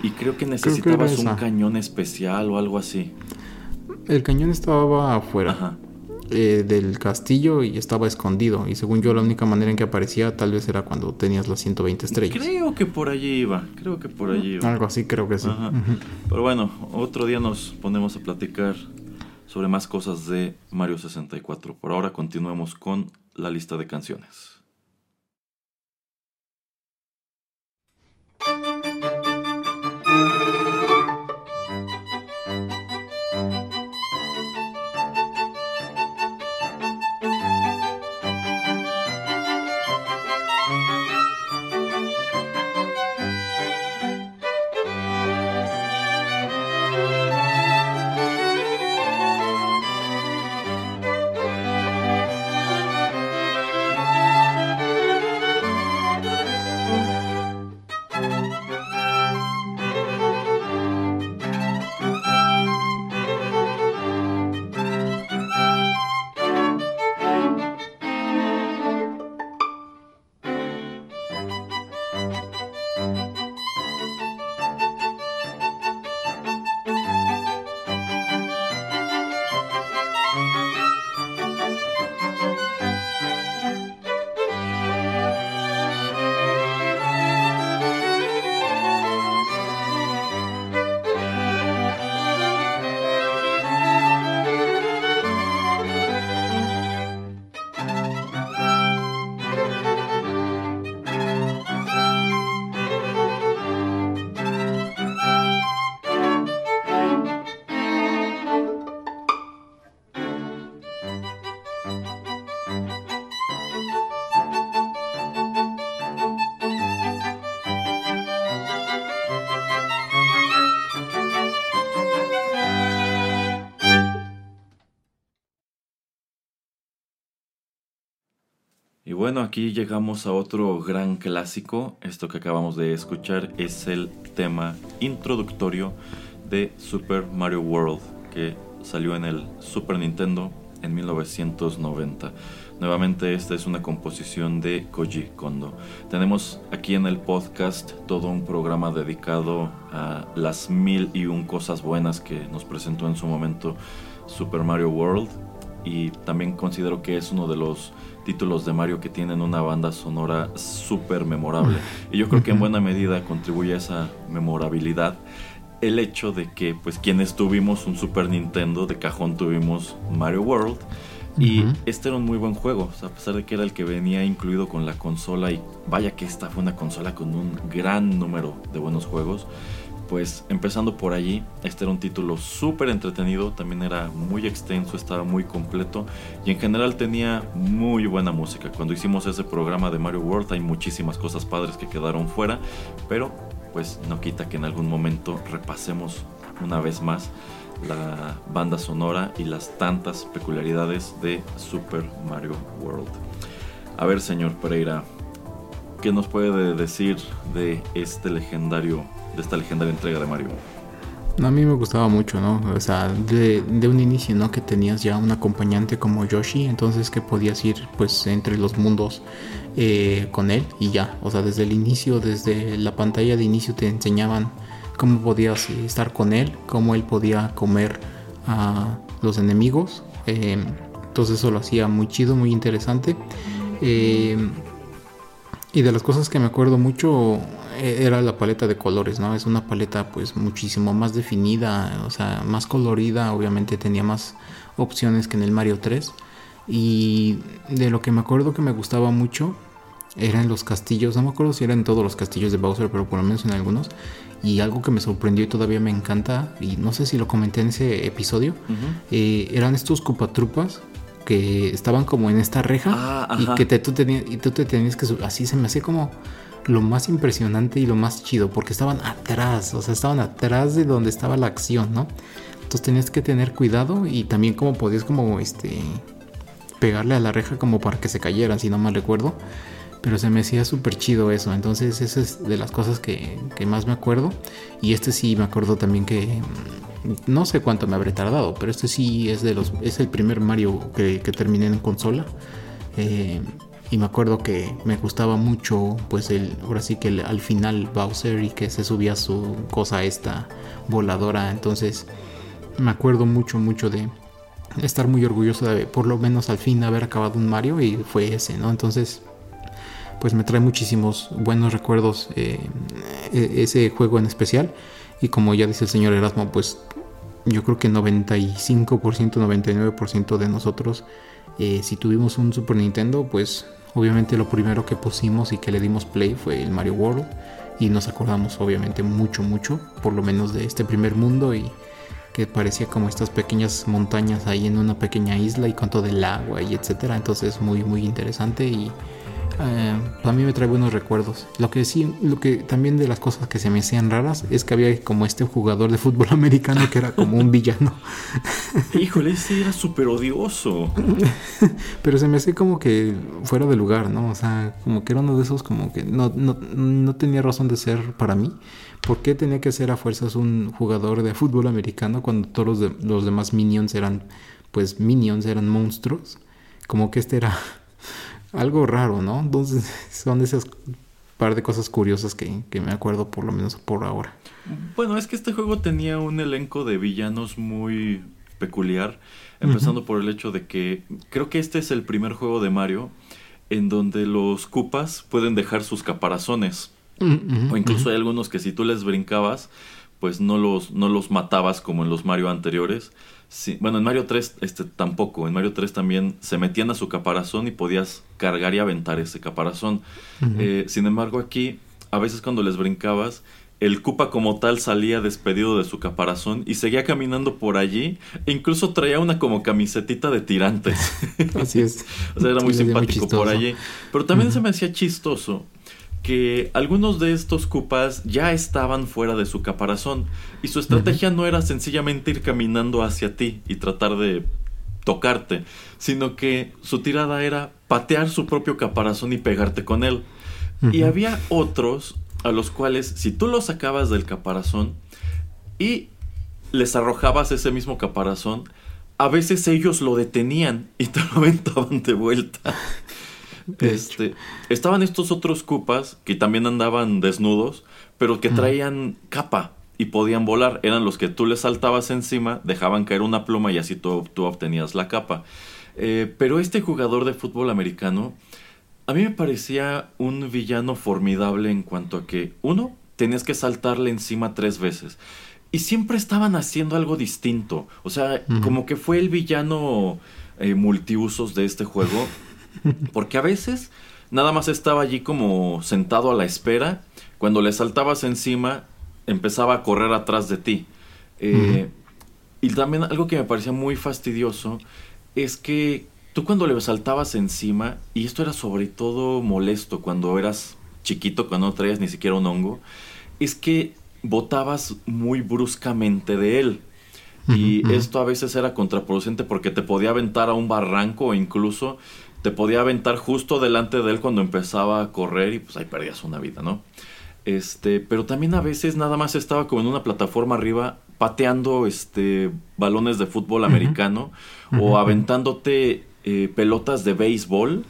A: Y creo que necesitabas un cañón especial o algo así.
B: El cañón estaba afuera. Ajá. Eh, del castillo y estaba escondido. Y según yo, la única manera en que aparecía tal vez era cuando tenías las 120 estrellas.
A: Creo que por allí iba. Creo que por allí iba.
B: Algo así, creo que sí.
A: Pero bueno, otro día nos ponemos a platicar sobre más cosas de Mario 64. Por ahora continuemos con la lista de canciones. Aquí llegamos a otro gran clásico. Esto que acabamos de escuchar es el tema introductorio de Super Mario World, que salió en el Super Nintendo en 1990. Nuevamente esta es una composición de Koji Kondo. Tenemos aquí en el podcast todo un programa dedicado a las mil y un cosas buenas que nos presentó en su momento Super Mario World y también considero que es uno de los títulos de Mario que tienen una banda sonora súper memorable. Y yo creo que en buena medida contribuye a esa memorabilidad el hecho de que pues quienes tuvimos un Super Nintendo de cajón tuvimos Mario World y este era un muy buen juego, a pesar de que era el que venía incluido con la consola y vaya que esta fue una consola con un gran número de buenos juegos pues empezando por allí, este era un título súper entretenido, también era muy extenso, estaba muy completo y en general tenía muy buena música. Cuando hicimos ese programa de Mario World hay muchísimas cosas padres que quedaron fuera, pero pues no quita que en algún momento repasemos una vez más la banda sonora y las tantas peculiaridades de Super Mario World. A ver, señor Pereira, ¿qué nos puede decir de este legendario de esta legendaria entrega de Mario?
B: A mí me gustaba mucho, ¿no? O sea, de, un inicio, ¿no? Que tenías ya un acompañante como Yoshi, entonces que podías ir pues entre los mundos eh, con él y ya. O sea, desde el inicio, desde la pantalla de inicio te enseñaban cómo podías estar con él, cómo él podía comer a los enemigos. Eh, Entonces eso lo hacía muy chido, muy interesante. Eh, y de las cosas que me acuerdo mucho eh, era la paleta de colores, ¿no? Es una paleta pues muchísimo más definida, o sea, más colorida, obviamente tenía más opciones que en el Mario 3. Y de lo que me acuerdo que me gustaba mucho eran los castillos, no me acuerdo si eran todos los castillos de Bowser, pero por lo menos en algunos. Y algo que me sorprendió y todavía me encanta, y no sé si lo comenté en ese episodio, eh, eran estos cupatrupas que estaban como en esta reja
A: Ah,
B: y que te, tú, tenías, y tú te tenías que. Así se me hace como lo más impresionante y lo más chido, porque estaban atrás, o sea, estaban atrás de donde estaba la acción, ¿no? Entonces tenías que tener cuidado y también como podías como este pegarle a la reja como para que se cayeran, si no mal recuerdo. Pero se me hacía súper chido eso. Entonces, eso es de las cosas que, que más me acuerdo. Y este sí me acuerdo también que. mm, No sé cuánto me habré tardado, pero este sí es de los. Es el primer Mario que, que terminé en consola. Eh, y me acuerdo que me gustaba mucho, pues el, ahora sí que el- al final Bowser y que se subía su cosa esta voladora. Entonces me acuerdo mucho, mucho de estar muy orgulloso de por lo menos al fin haber acabado un Mario y fue ese, ¿no? Entonces, pues me trae muchísimos buenos recuerdos eh, e- ese juego en especial. Y como ya dice el señor Erasmo, pues yo creo que 95%, 99% de nosotros, eh, si tuvimos un Super Nintendo, pues obviamente lo primero que pusimos y que le dimos play fue el Mario World. Y nos acordamos obviamente mucho, mucho, por lo menos de este primer mundo y que parecía como estas pequeñas montañas ahí en una pequeña isla y con todo el agua y etcétera. Entonces muy muy interesante y eh, a mí me trae buenos recuerdos. Lo que sí, lo que también de las cosas que se me hacían raras es que había como este jugador de fútbol americano que era como un villano.
A: Híjole, ese era súper odioso.
B: Pero se me hace como que fuera de lugar, ¿no? O sea, como que era uno de esos como que no, no, no tenía razón de ser para mí. ¿Por qué tenía que ser a fuerzas un jugador de fútbol americano cuando todos los, de- los demás minions eran, pues minions, eran monstruos? Como que este era algo raro, ¿no? Entonces son esas par de cosas curiosas que, que me acuerdo por lo menos por ahora.
A: Bueno, es que este juego tenía un elenco de villanos muy peculiar, empezando por el hecho de que creo que este es el primer juego de Mario en donde los Koopas pueden dejar sus caparazones. O incluso hay algunos que si tú les brincabas, pues no los, no los matabas como en los Mario anteriores. Sí, bueno, en Mario 3 este, tampoco. En Mario 3 también se metían a su caparazón y podías cargar y aventar ese caparazón. Eh, sin embargo, aquí, a veces cuando les brincabas, el Koopa como tal salía despedido de su caparazón y seguía caminando por allí. E incluso traía una como camisetita de tirantes.
B: Así es.
A: O sea, era muy
B: Sí,
A: simpático por allí. Pero también se me hacía chistoso que algunos de estos cupas ya estaban fuera de su caparazón y su estrategia no era sencillamente ir caminando hacia ti y tratar de tocarte, sino que su tirada era patear su propio caparazón y pegarte con él. Y había otros a los cuales si tú los sacabas del caparazón y les arrojabas ese mismo caparazón, a veces ellos lo detenían y te lo aventaban de vuelta. Este, estaban estos otros cupas que también andaban desnudos, pero que traían capa y podían volar. Eran los que tú les saltabas encima, dejaban caer una pluma y así tú, tú obtenías la capa. Eh, pero este jugador de fútbol americano, a mí me parecía un villano formidable en cuanto a que, uno, tenías que saltarle encima tres veces. Y siempre estaban haciendo algo distinto. O sea, como que fue el villano eh, multiusos de este juego. Porque a veces nada más estaba allí como sentado a la espera. Cuando le saltabas encima, empezaba a correr atrás de ti. Eh, Y también algo que me parecía muy fastidioso es que tú cuando le saltabas encima, y esto era sobre todo molesto cuando eras chiquito, cuando no traías ni siquiera un hongo, es que botabas muy bruscamente de él. Y esto a veces era contraproducente porque te podía aventar a un barranco o incluso te podía aventar justo delante de él cuando empezaba a correr y pues ahí perdías una vida, ¿no? Este, pero también a veces nada más estaba como en una plataforma arriba pateando este balones de fútbol americano o aventándote eh, pelotas de béisbol.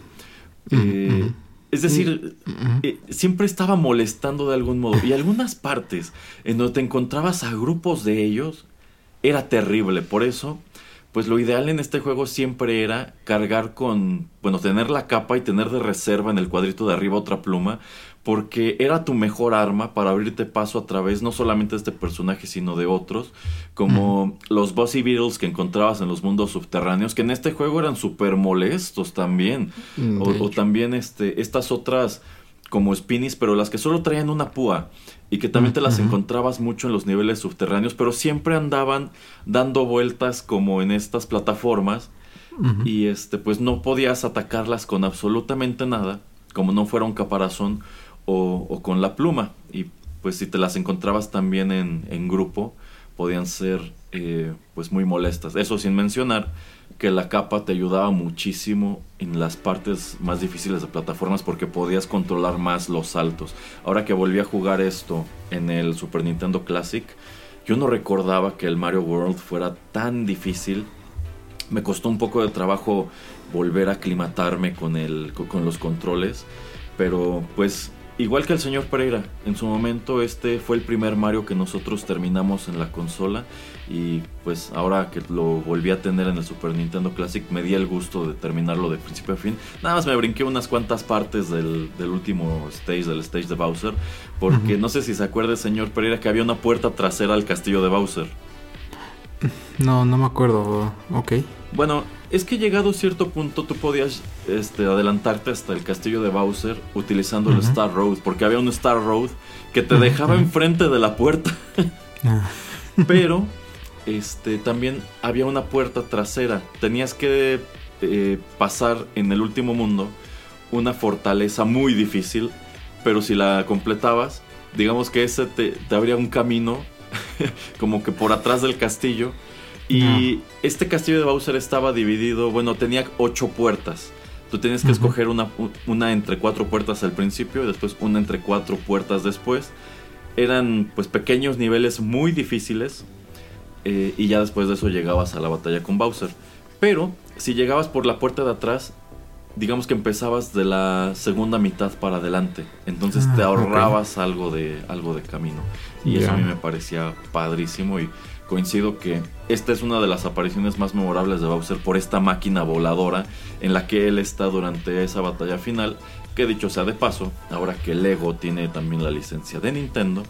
A: Eh. Es decir, eh, siempre estaba molestando de algún modo. Y algunas partes en donde te encontrabas a grupos de ellos era terrible. Por eso, pues lo ideal en este juego siempre era cargar con, bueno, tener la capa y tener de reserva en el cuadrito de arriba otra pluma, porque era tu mejor arma para abrirte paso a través no solamente de este personaje, sino de otros, como los Bossy Beetles que encontrabas en los mundos subterráneos, que en este juego eran súper molestos también, mm, o, también este, estas otras como Spinnies, pero las que solo traían una púa y que también te las encontrabas mucho en los niveles subterráneos, pero siempre andaban dando vueltas como en estas plataformas y este pues no podías atacarlas con absolutamente nada, como no fuera un caparazón o, con la pluma. Y pues si te las encontrabas también en, en grupo, podían ser eh, pues muy molestas. Eso sin mencionar que la capa te ayudaba muchísimo en las partes más difíciles de plataformas porque podías controlar más los saltos. Ahora que volví a jugar esto en el Super Nintendo Classic, yo no recordaba que el Mario World fuera tan difícil. Me costó un poco de trabajo volver a aclimatarme con, el, con los controles, pero pues Igual que el señor Pereira, en su momento este fue el primer Mario que nosotros terminamos en la consola y pues ahora que lo volví a tener en el Super Nintendo Classic me di el gusto de terminarlo de principio a fin. Nada más me brinqué unas cuantas partes del, último stage, del stage de Bowser, porque no sé si se acuerda señor Pereira que había una puerta trasera al castillo de Bowser.
B: No, no me acuerdo. Ok.
A: Bueno, es que llegado a cierto punto tú podías este, adelantarte hasta el castillo de Bowser utilizando el Star Road, porque había un Star Road que te dejaba enfrente de la puerta. Ah. Pero este, también había una puerta trasera. Tenías que eh, pasar en el último mundo una fortaleza muy difícil, pero si la completabas, digamos que ese te, te abría un camino como que por atrás del castillo. Y este castillo de Bowser estaba dividido, bueno, tenía ocho puertas. Tú tenías que escoger una, una entre cuatro puertas al principio y después una entre cuatro puertas después. Eran pues pequeños niveles muy difíciles eh, y ya después de eso llegabas a la batalla con Bowser. Pero si llegabas por la puerta de atrás, digamos que empezabas de la segunda mitad para adelante. Entonces te ah, ahorrabas algo, de, algo de camino. Y eso a mí me parecía padrísimo y coincido que esta es una de las apariciones más memorables de Bowser por esta máquina voladora en la que él está durante esa batalla final. Que dicho sea de paso, ahora que Lego tiene también la licencia de Nintendo,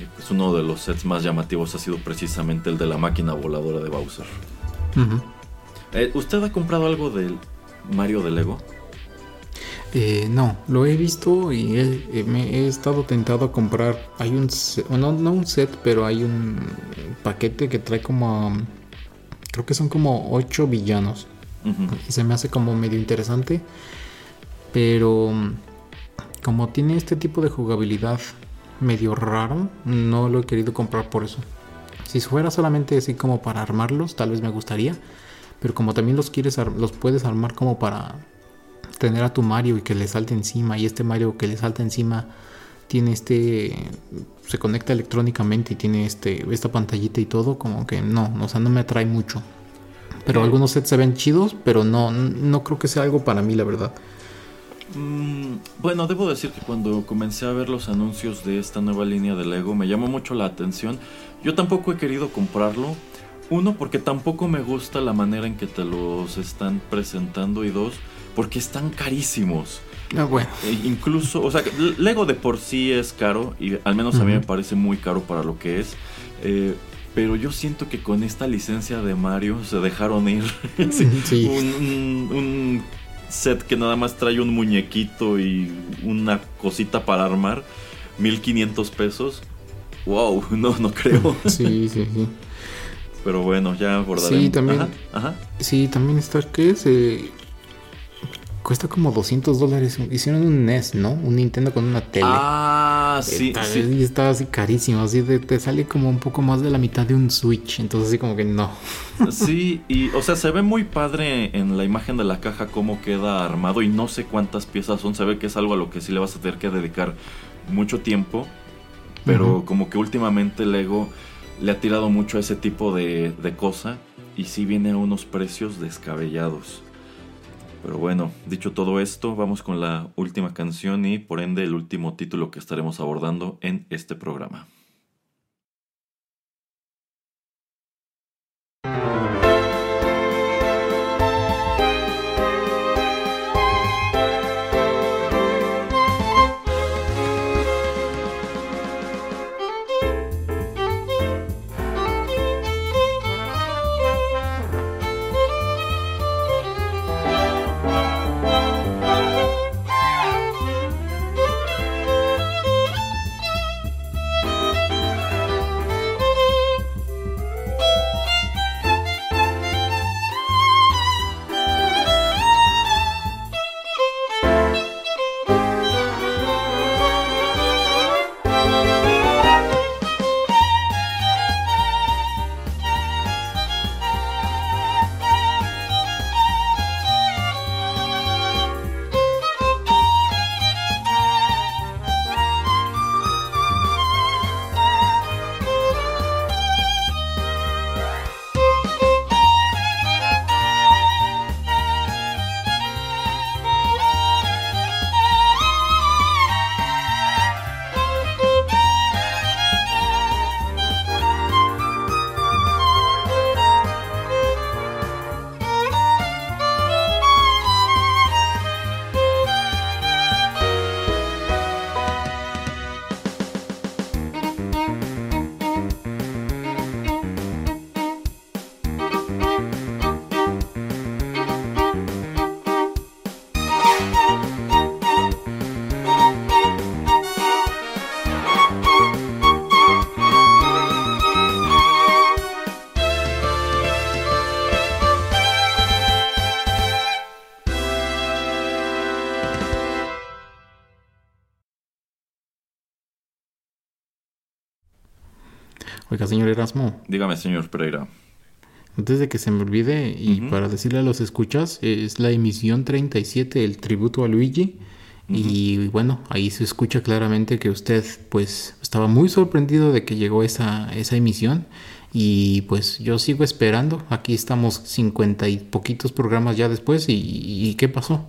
A: eh, pues uno de los sets más llamativos ha sido precisamente el de la máquina voladora de Bowser. Eh, ¿Usted ha comprado algo del Mario de Lego?
B: Eh, no, lo he visto y eh, me he estado tentado a comprar. Hay un no, no un set, pero hay un paquete que trae como creo que son como 8 villanos. Y se me hace como medio interesante. Pero como tiene este tipo de jugabilidad medio raro, no lo he querido comprar por eso. Si fuera solamente así como para armarlos, tal vez me gustaría. Pero como también los quieres los puedes armar como para tener a tu Mario y que le salte encima y este Mario que le salta encima tiene este se conecta electrónicamente y tiene este esta pantallita y todo como que no, o sea, no me atrae mucho. Pero algunos sets se ven chidos, pero no no creo que sea algo para mí, la verdad.
A: Mm, bueno, debo decir que cuando comencé a ver los anuncios de esta nueva línea de Lego me llamó mucho la atención. Yo tampoco he querido comprarlo. Uno, porque tampoco me gusta la manera en que te los están presentando. Y dos, porque están carísimos.
B: Ah, bueno.
A: E incluso, o sea, Lego de por sí es caro y al menos a mí me parece muy caro para lo que es. Eh, pero yo siento que con esta licencia de Mario se dejaron ir. sí. un, set que nada más trae un muñequito y una cosita para armar, 1500 pesos. Wow, no, no creo.
B: sí, sí, sí.
A: Pero bueno, ya abordaremos.
B: Sí, también. Ajá, Sí, también está, ¿qué es? Eh, cuesta como 200 dólares. Hicieron un NES, ¿no? Un Nintendo con una tele.
A: Ah, sí. sí.
B: Y estaba así carísimo. Así de, te sale como un poco más de la mitad de un Switch. Entonces, así como que no.
A: Sí, y o sea, se ve muy padre en la imagen de la caja cómo queda armado. Y no sé cuántas piezas son. Se ve que es algo a lo que sí le vas a tener que dedicar mucho tiempo. Pero como que últimamente Lego le ha tirado mucho a ese tipo de, de cosa. Y sí viene a unos precios descabellados. Pero bueno, dicho todo esto, vamos con la última canción y por ende el último título que estaremos abordando en este programa.
B: Erasmo.
A: Dígame, señor Pereira.
B: Antes de que se me olvide, y para decirle a los escuchas, es la emisión 37, el tributo a Luigi. Y bueno, ahí se escucha claramente que usted pues estaba muy sorprendido de que llegó esa, esa emisión. Y pues yo sigo esperando. Aquí estamos cincuenta y poquitos programas ya después. ¿Y, y qué pasó?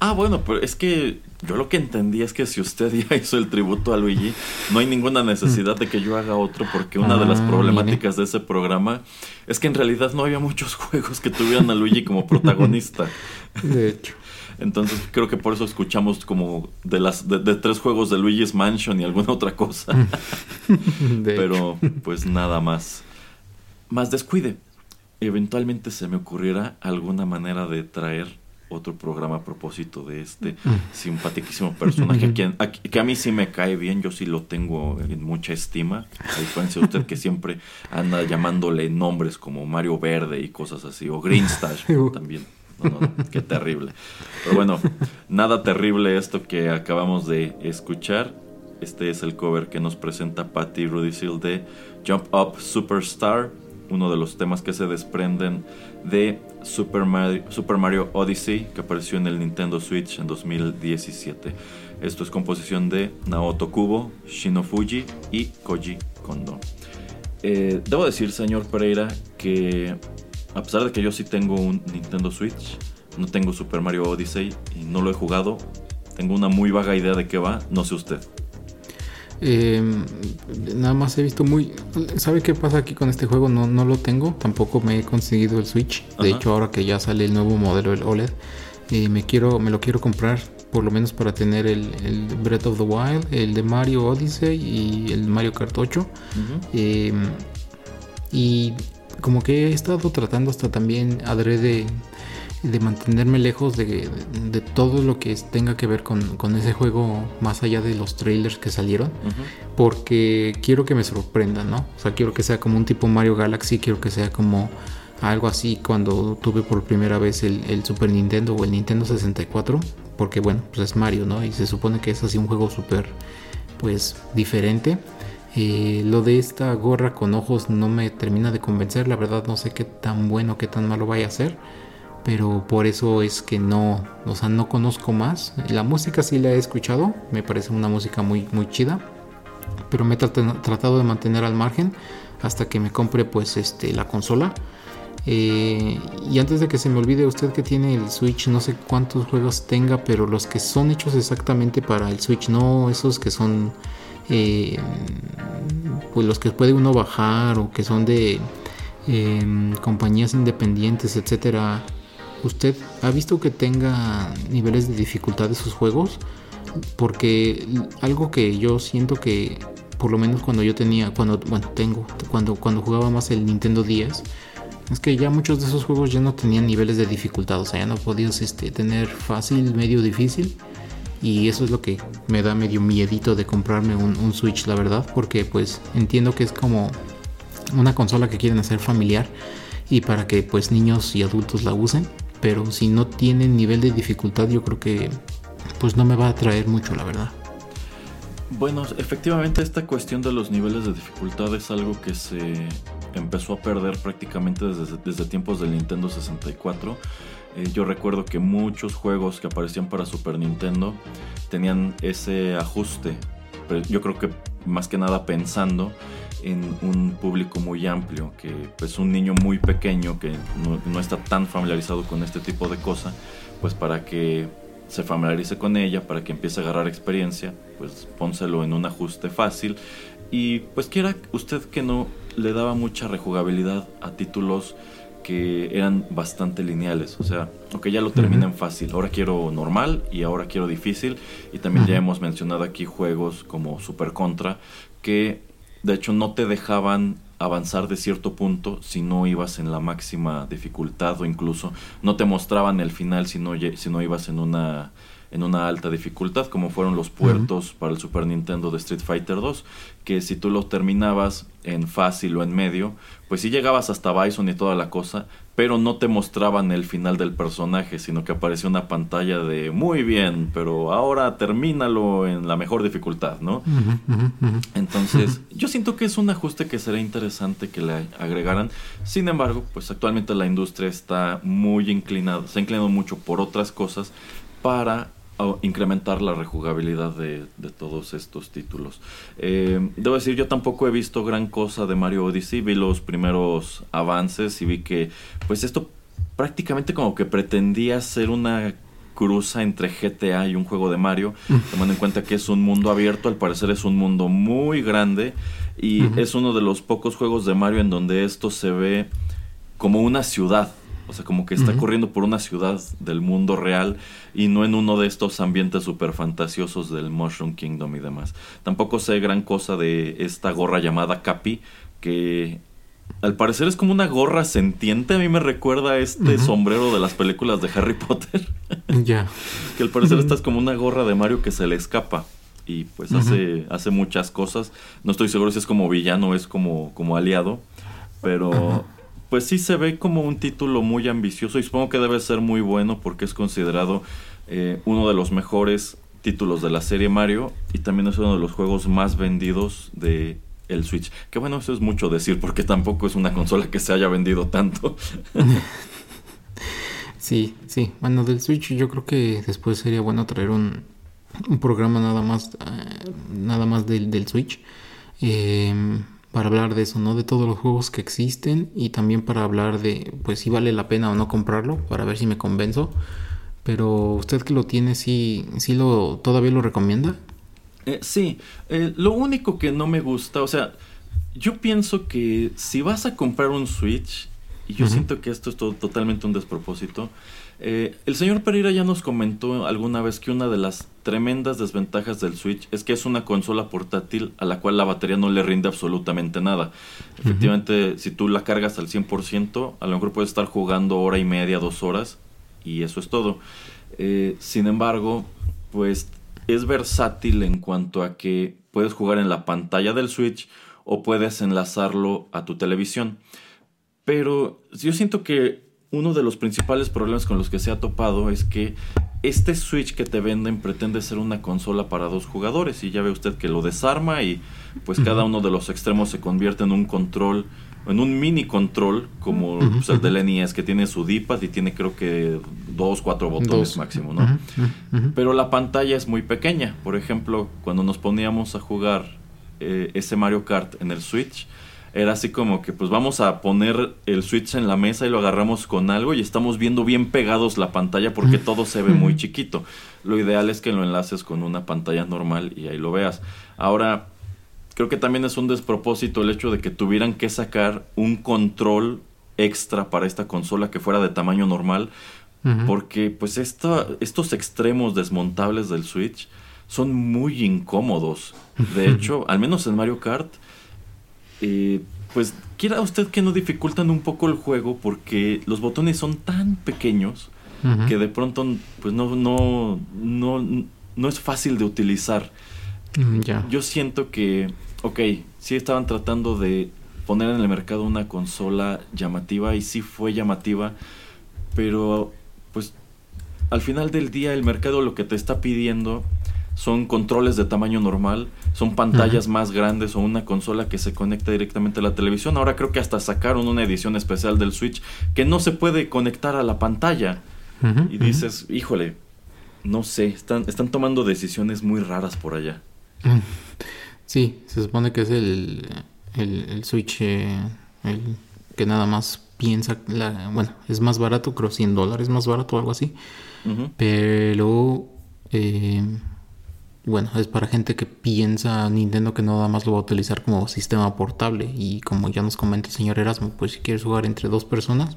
A: Ah, bueno, pero es que yo lo que entendí es que si usted ya hizo el tributo a Luigi, no hay ninguna necesidad de que yo haga otro, porque una de las ah, problemáticas de ese programa es que en realidad no había muchos juegos que tuvieran a Luigi como protagonista.
B: De hecho.
A: Entonces creo que por eso escuchamos como de las de, tres juegos de Luigi's Mansion y alguna otra cosa. Pero pues nada más. Más descuide. Eventualmente se me ocurriera alguna manera de traer otro programa a propósito de este mm. simpaticísimo personaje que, a mí sí me cae bien, yo sí lo tengo en mucha estima, a diferencia de usted que siempre anda llamándole nombres como Mario Verde y cosas así, o Greenstash también. No, no, qué terrible. Pero bueno, nada terrible esto que acabamos de escuchar. Este es el cover que nos presenta Patty Seal de Jump Up Superstar, uno de los temas que se desprenden de Super Mario, Odyssey que apareció en el Nintendo Switch en 2017. Esto es composición de Naoto Kubo, Shinofuji y Koji Kondo. Eh, debo decir, señor Pereira, que a pesar de que yo sí tengo un Nintendo Switch, no tengo Super Mario Odyssey y no lo he jugado, tengo una muy vaga idea de qué va, no sé usted.
B: Eh, nada más he visto muy... ¿Sabe qué pasa aquí con este juego? No, no lo tengo, tampoco me he conseguido el Switch. De hecho, ahora que ya sale el nuevo modelo, el OLED, eh, me, quiero, me lo quiero comprar por lo menos para tener el, Breath of the Wild, el de Mario Odyssey y el Mario Kart 8. Eh, y como que he estado tratando hasta también adrede de mantenerme lejos de, todo lo que tenga que ver con, ese juego más allá de los trailers que salieron porque quiero que me sorprenda no o sea quiero que sea como un tipo Mario Galaxy quiero que sea como algo así cuando tuve por primera vez el, Super Nintendo o el Nintendo 64 porque bueno pues es Mario no y se supone que es así un juego súper pues diferente. Eh, lo de esta gorra con ojos no me termina de convencer la verdad no sé qué tan bueno qué tan malo vaya a ser pero por eso es que no, o sea, no conozco más. La música sí la he escuchado, me parece una música muy, muy chida, pero me he tratado de mantener al margen hasta que me compre pues este, la consola. Eh, y antes de que se me olvide usted que tiene el Switch, no sé cuántos juegos tenga, pero los que son hechos exactamente para el Switch, no esos que son eh, pues los que puede uno bajar o que son de eh, compañías independientes, etcétera ¿Usted ha visto que tenga niveles de dificultad de sus juegos? Porque algo que yo siento que, por lo menos cuando yo tenía, cuando, bueno, tengo, cuando, cuando jugaba más el Nintendo 10, es que ya muchos de esos juegos ya no tenían niveles de dificultad, o sea, ya no podías este, tener fácil, medio, difícil. Y eso es lo que me da medio miedito de comprarme un, un Switch, la verdad, porque pues entiendo que es como una consola que quieren hacer familiar y para que pues niños y adultos la usen pero si no tiene nivel de dificultad yo creo que pues no me va a atraer mucho la verdad.
A: Bueno, efectivamente esta cuestión de los niveles de dificultad es algo que se empezó a perder prácticamente desde, desde tiempos del Nintendo 64. Eh, yo recuerdo que muchos juegos que aparecían para Super Nintendo tenían ese ajuste. Pero yo creo que más que nada pensando en un público muy amplio, que pues un niño muy pequeño que no, está tan familiarizado con este tipo de cosas, pues para que se familiarice con ella, para que empiece a agarrar experiencia, pues pónselo en un ajuste fácil. Y pues quiera usted que no le daba mucha rejugabilidad a títulos que eran bastante lineales, o sea, que ya lo terminan fácil, ahora quiero normal y ahora quiero difícil. Y también ya hemos mencionado aquí juegos como Super Contra que de hecho, no te dejaban avanzar de cierto punto si no ibas en la máxima dificultad o incluso no te mostraban el final si no, si no ibas en una en una alta dificultad, como fueron los puertos para el Super Nintendo de Street Fighter 2, que si tú lo terminabas en fácil o en medio, pues sí llegabas hasta Bison y toda la cosa, pero no te mostraban el final del personaje, sino que aparecía una pantalla de muy bien, pero ahora termínalo en la mejor dificultad, ¿no? Entonces, yo siento que es un ajuste que sería interesante que le agregaran. Sin embargo, pues actualmente la industria está muy inclinada, se ha inclinado mucho por otras cosas para incrementar la rejugabilidad de, todos estos títulos. Eh, debo decir, yo tampoco he visto gran cosa de Mario Odyssey, vi los primeros avances y vi que pues esto prácticamente como que pretendía ser una cruza entre GTA y un juego de Mario, tomando en cuenta que es un mundo abierto, al parecer es un mundo muy grande y es uno de los pocos juegos de Mario en donde esto se ve como una ciudad, o sea, como que está corriendo por una ciudad del mundo real y no en uno de estos ambientes súper fantasiosos del Mushroom Kingdom y demás. Tampoco sé gran cosa de esta gorra llamada Capi, que al parecer es como una gorra sentiente. A mí me recuerda a este sombrero de las películas de Harry Potter.
B: Ya.
A: que al parecer esta es como una gorra de Mario que se le escapa. Y pues hace, hace muchas cosas. No estoy seguro si es como villano o es como, como aliado. Pero pues sí se ve como un título muy ambicioso y supongo que debe ser muy bueno porque es considerado eh, uno de los mejores títulos de la serie Mario y también es uno de los juegos más vendidos de el Switch. Que bueno, eso es mucho decir porque tampoco es una consola que se haya vendido tanto.
B: sí, sí. Bueno, del Switch yo creo que después sería bueno traer un, programa nada más, eh, nada más del, del Switch. Eh, para hablar de eso, ¿no? De todos los juegos que existen y también para hablar de, pues si vale la pena o no comprarlo, para ver si me convenzo. Pero usted que lo tiene, sí, sí lo, todavía lo recomienda.
A: Eh, sí, eh, lo único que no me gusta, o sea, yo pienso que si vas a comprar un Switch, y yo siento que esto es totalmente un despropósito, eh, el señor Pereira ya nos comentó alguna vez que una de las tremendas desventajas del Switch es que es una consola portátil a la cual la batería no le rinde absolutamente nada. Efectivamente, si tú la cargas al 100%, a lo mejor puedes estar jugando hora y media, dos horas, y eso es todo. Eh, sin embargo, pues es versátil en cuanto a que puedes jugar en la pantalla del Switch o puedes enlazarlo a tu televisión. Pero yo siento que uno de los principales problemas con los que se ha topado es que este Switch que te venden pretende ser una consola para dos jugadores y ya ve usted que lo desarma y pues cada uno de los extremos se convierte en un control, en un mini control como pues, el del NES que tiene su D-pad y tiene creo que dos, cuatro botones máximo, ¿no? Pero la pantalla es muy pequeña. Por ejemplo, cuando nos poníamos a jugar eh, ese Mario Kart en el Switch, era así como que pues vamos a poner el switch en la mesa y lo agarramos con algo y estamos viendo bien pegados la pantalla porque todo se ve muy chiquito. Lo ideal es que lo enlaces con una pantalla normal y ahí lo veas. Ahora, creo que también es un despropósito el hecho de que tuvieran que sacar un control extra para esta consola que fuera de tamaño normal porque pues estos extremos desmontables del Switch son muy incómodos. De hecho, al menos en Mario Kart, eh, pues quiera usted que no dificultan un poco el juego porque los botones son tan pequeños que de pronto pues no, no, no, no es fácil de utilizar.
B: Mm,
A: Yo siento que, ok, sí estaban tratando de poner en el mercado una consola llamativa y sí fue llamativa, pero pues al final del día el mercado lo que te está pidiendo son controles de tamaño normal, son pantallas más grandes o una consola que se conecta directamente a la televisión. Ahora creo que hasta sacaron una edición especial del Switch que no se puede conectar a la pantalla. y dices, híjole, no sé, están, están tomando decisiones muy raras por allá.
B: Sí, se supone que es el, el, Switch eh, el que nada más piensa, la, bueno, es más barato, creo 100 dólares más barato o algo así. Pero... Eh, bueno, es para gente que piensa Nintendo que nada más lo va a utilizar como sistema portable. Y como ya nos comenta el señor Erasmo, pues si quieres jugar entre dos personas,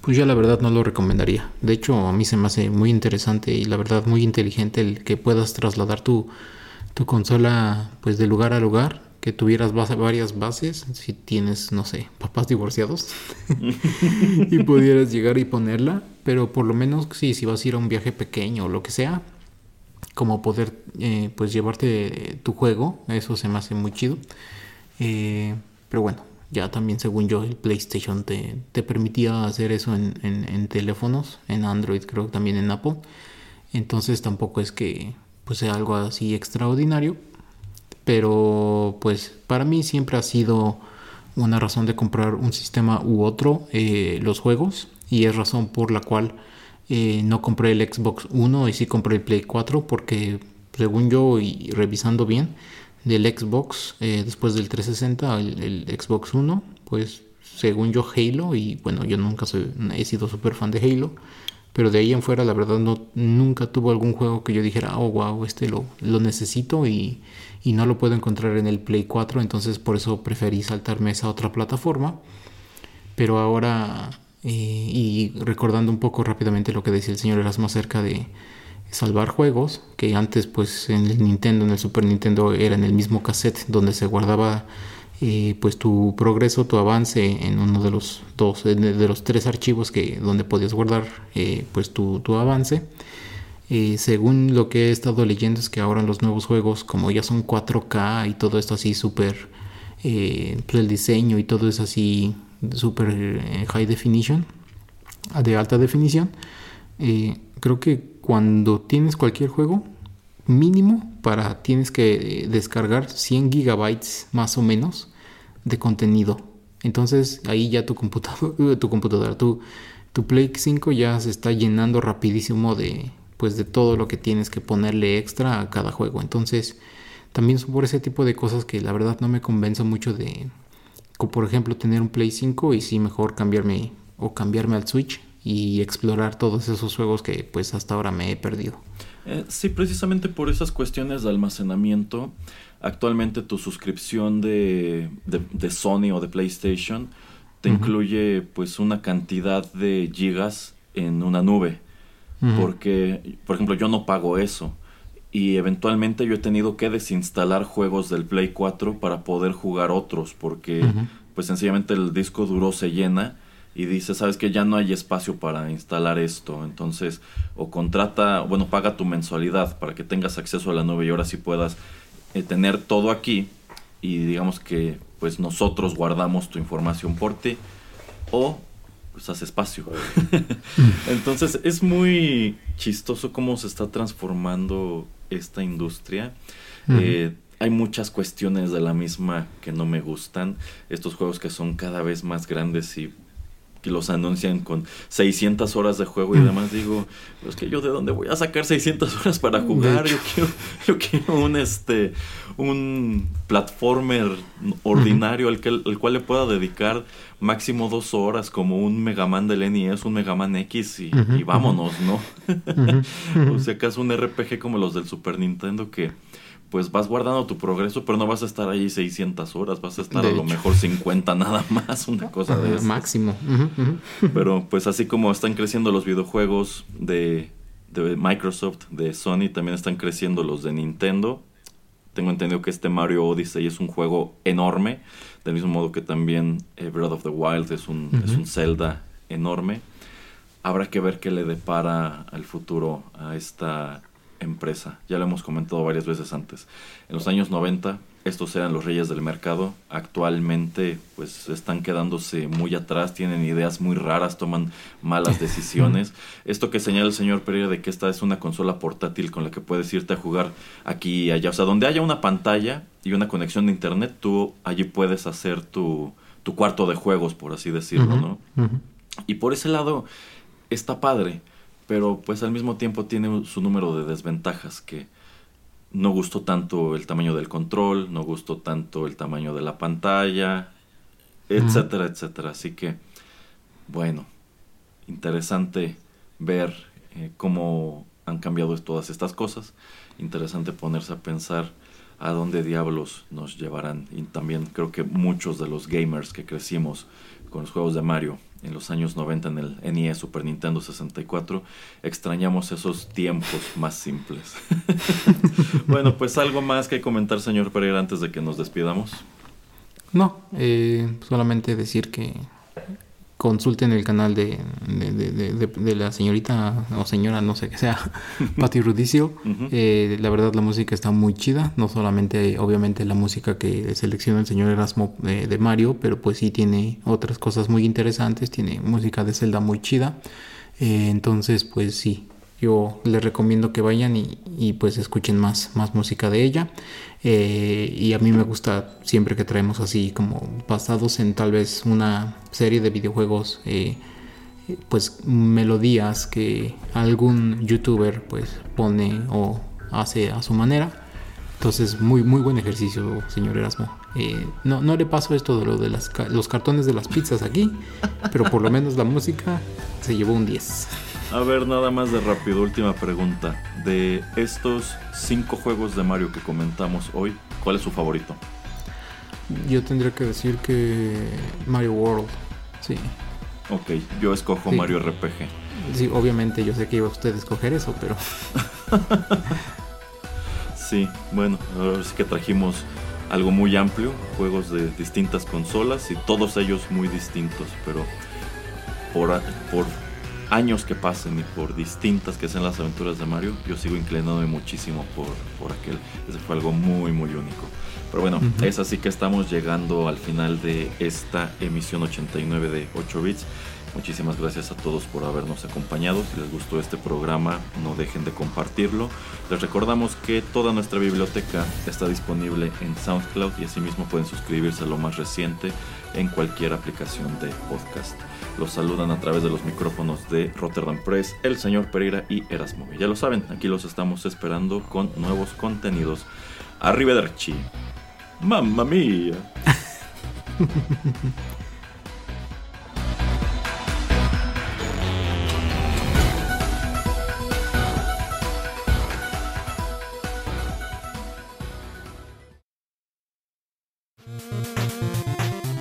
B: pues ya la verdad no lo recomendaría. De hecho, a mí se me hace muy interesante y la verdad muy inteligente el que puedas trasladar tu, tu consola pues de lugar a lugar. Que tuvieras varias bases, si tienes, no sé, papás divorciados, y pudieras llegar y ponerla, pero por lo menos sí, si vas a ir a un viaje pequeño o lo que sea, como poder eh, pues llevarte tu juego. Eso se me hace muy chido. Eh, pero bueno, ya también según yo el PlayStation te, te permitía hacer eso en, en, teléfonos, en Android creo también en Apple. Entonces tampoco es que pues sea algo así extraordinario. Pero pues para mí siempre ha sido una razón de comprar un sistema u otro eh, los juegos. Y es razón por la cual eh, no compré el Xbox 1 y sí compré el Play 4 porque según yo y revisando bien del Xbox eh, después del 360 el, Xbox 1 pues según yo Halo y bueno yo nunca he sido súper fan de Halo pero de ahí en fuera la verdad no nunca tuvo algún juego que yo dijera oh wow este lo, lo necesito y, y no lo puedo encontrar en el Play 4 entonces por eso preferí saltarme esa otra plataforma. Pero ahora y recordando un poco rápidamente lo que decía el señor Erasmo acerca de salvar juegos, que antes pues en el Nintendo, en el Super Nintendo era en el mismo cassette donde se guardaba eh, pues tu progreso, tu avance en uno de los dos, de los tres archivos que donde podías guardar eh, pues tu, tu avance. Eh, según lo que he estado leyendo es que ahora en los nuevos juegos, como ya son 4K y todo esto así súper, pues el diseño y todo es así super eh, high definition, de alta definición. Eh, creo que cuando tienes cualquier juego, mínimo para tienes que eh, descargar 100 gigabytes más o menos de contenido. Entonces ahí ya tu computador, tu computadora, tu, tu Play 5 ya se está llenando rapidísimo de pues de todo lo que tienes que ponerle extra a cada juego. Entonces, también son por ese tipo de cosas que la verdad no me convence mucho de, por ejemplo tener un Play 5 y sí mejor cambiarme o cambiarme al Switch y explorar todos esos juegos que pues hasta ahora me he perdido.
A: Eh, sí, precisamente por esas cuestiones de almacenamiento, actualmente tu suscripción de, de, Sony o de PlayStation te incluye pues una cantidad de gigas en una nube. Porque, por ejemplo, yo no pago eso. Y eventualmente yo he tenido que desinstalar juegos del Play 4 para poder jugar otros. Porque pues sencillamente el disco duro se llena y dice, sabes que ya no hay espacio para instalar esto, entonces o contrata, bueno, paga tu mensualidad para que tengas acceso a la nube y ahora sí puedas eh, tener todo aquí y digamos que pues nosotros guardamos tu información por ti o pues hace espacio. entonces es muy chistoso cómo se está transformando esta industria. eh, hay muchas cuestiones de la misma que no me gustan. Estos juegos que son cada vez más grandes y que los anuncian con 600 horas de juego y mm. demás, digo, es que yo de dónde voy a sacar 600 horas para jugar, yo quiero, yo quiero un este un platformer ordinario al, que, al cual le pueda dedicar máximo dos horas como un Mega Man del NES, un Mega Man X y, y vámonos, ¿no? o sea, acaso un RPG como los del Super Nintendo que pues vas guardando tu progreso, pero no vas a estar ahí 600 horas, vas a estar a lo mejor 50 nada más, una cosa de eso.
B: Máximo.
A: Pero pues así como están creciendo los videojuegos de, de, Microsoft, de Sony, también están creciendo los de Nintendo. Tengo entendido que este Mario Odyssey es un juego enorme, del mismo modo que también eh, Breath of the Wild es un, es un Zelda enorme. Habrá que ver qué le depara al futuro a esta empresa. Ya lo hemos comentado varias veces antes. En los años 90 estos eran los reyes del mercado. Actualmente pues están quedándose muy atrás, tienen ideas muy raras, toman malas decisiones. Esto que señala el señor Pereira de que esta es una consola portátil con la que puedes irte a jugar aquí y allá. O sea, donde haya una pantalla y una conexión de internet, tú allí puedes hacer tu, tu cuarto de juegos, por así decirlo, ¿no? Y por ese lado está padre pero pues al mismo tiempo tiene su número de desventajas que no gustó tanto el tamaño del control, no gustó tanto el tamaño de la pantalla, etcétera, etcétera. Así que, bueno, interesante ver eh, cómo han cambiado todas estas cosas. Interesante ponerse a pensar a dónde diablos nos llevarán. Y también creo que muchos de los gamers que crecimos con los juegos de Mario en los años 90 en el NES Super Nintendo 64, extrañamos esos tiempos más simples. bueno, pues algo más que comentar, señor Pereira, antes de que nos despidamos.
B: No, eh, solamente decir que consulten el canal de, de, la señorita o señora, no sé qué sea, Patti Rudicio. Eh, la verdad la música está muy chida, no solamente obviamente la música que selecciona el señor Erasmo eh, de Mario, pero pues sí tiene otras cosas muy interesantes, tiene música de Zelda muy chida. Eh, entonces pues sí, yo les recomiendo que vayan y, pues escuchen más, más música de ella. Eh, y a mí me gusta siempre que traemos así como basados en tal vez una serie de videojuegos, eh, pues melodías que algún youtuber pues pone o hace a su manera. Entonces, muy, muy buen ejercicio, señor Erasmo. Eh, no, no le paso esto de lo de las, los cartones de las pizzas aquí, pero por lo menos la música se llevó un 10.
A: A ver, nada más de rápido, última pregunta. De estos cinco juegos de Mario que comentamos hoy, ¿cuál es su favorito?
B: Yo tendría que decir que Mario World, sí.
A: Ok, yo escojo Mario RPG.
B: Sí, obviamente yo sé que iba a usted a escoger eso, pero...
A: sí, bueno, ahora sí que trajimos algo muy amplio, juegos de distintas consolas y todos ellos muy distintos, pero por, por años que pasen y por distintas que sean las aventuras de Mario, yo sigo inclinándome muchísimo por, por aquel. Ese fue algo muy, muy único. Pero bueno, es así que estamos llegando al final de esta emisión 89 de 8 bits. Muchísimas gracias a todos por habernos acompañado. Si les gustó este programa, no dejen de compartirlo. Les recordamos que toda nuestra biblioteca está disponible en SoundCloud y asimismo pueden suscribirse a lo más reciente en cualquier aplicación de podcast. Los saludan a través de los micrófonos de Rotterdam Press, el señor Pereira y Erasmo. Ya lo saben, aquí los estamos esperando con nuevos contenidos. Arrivederci. Mamma mía.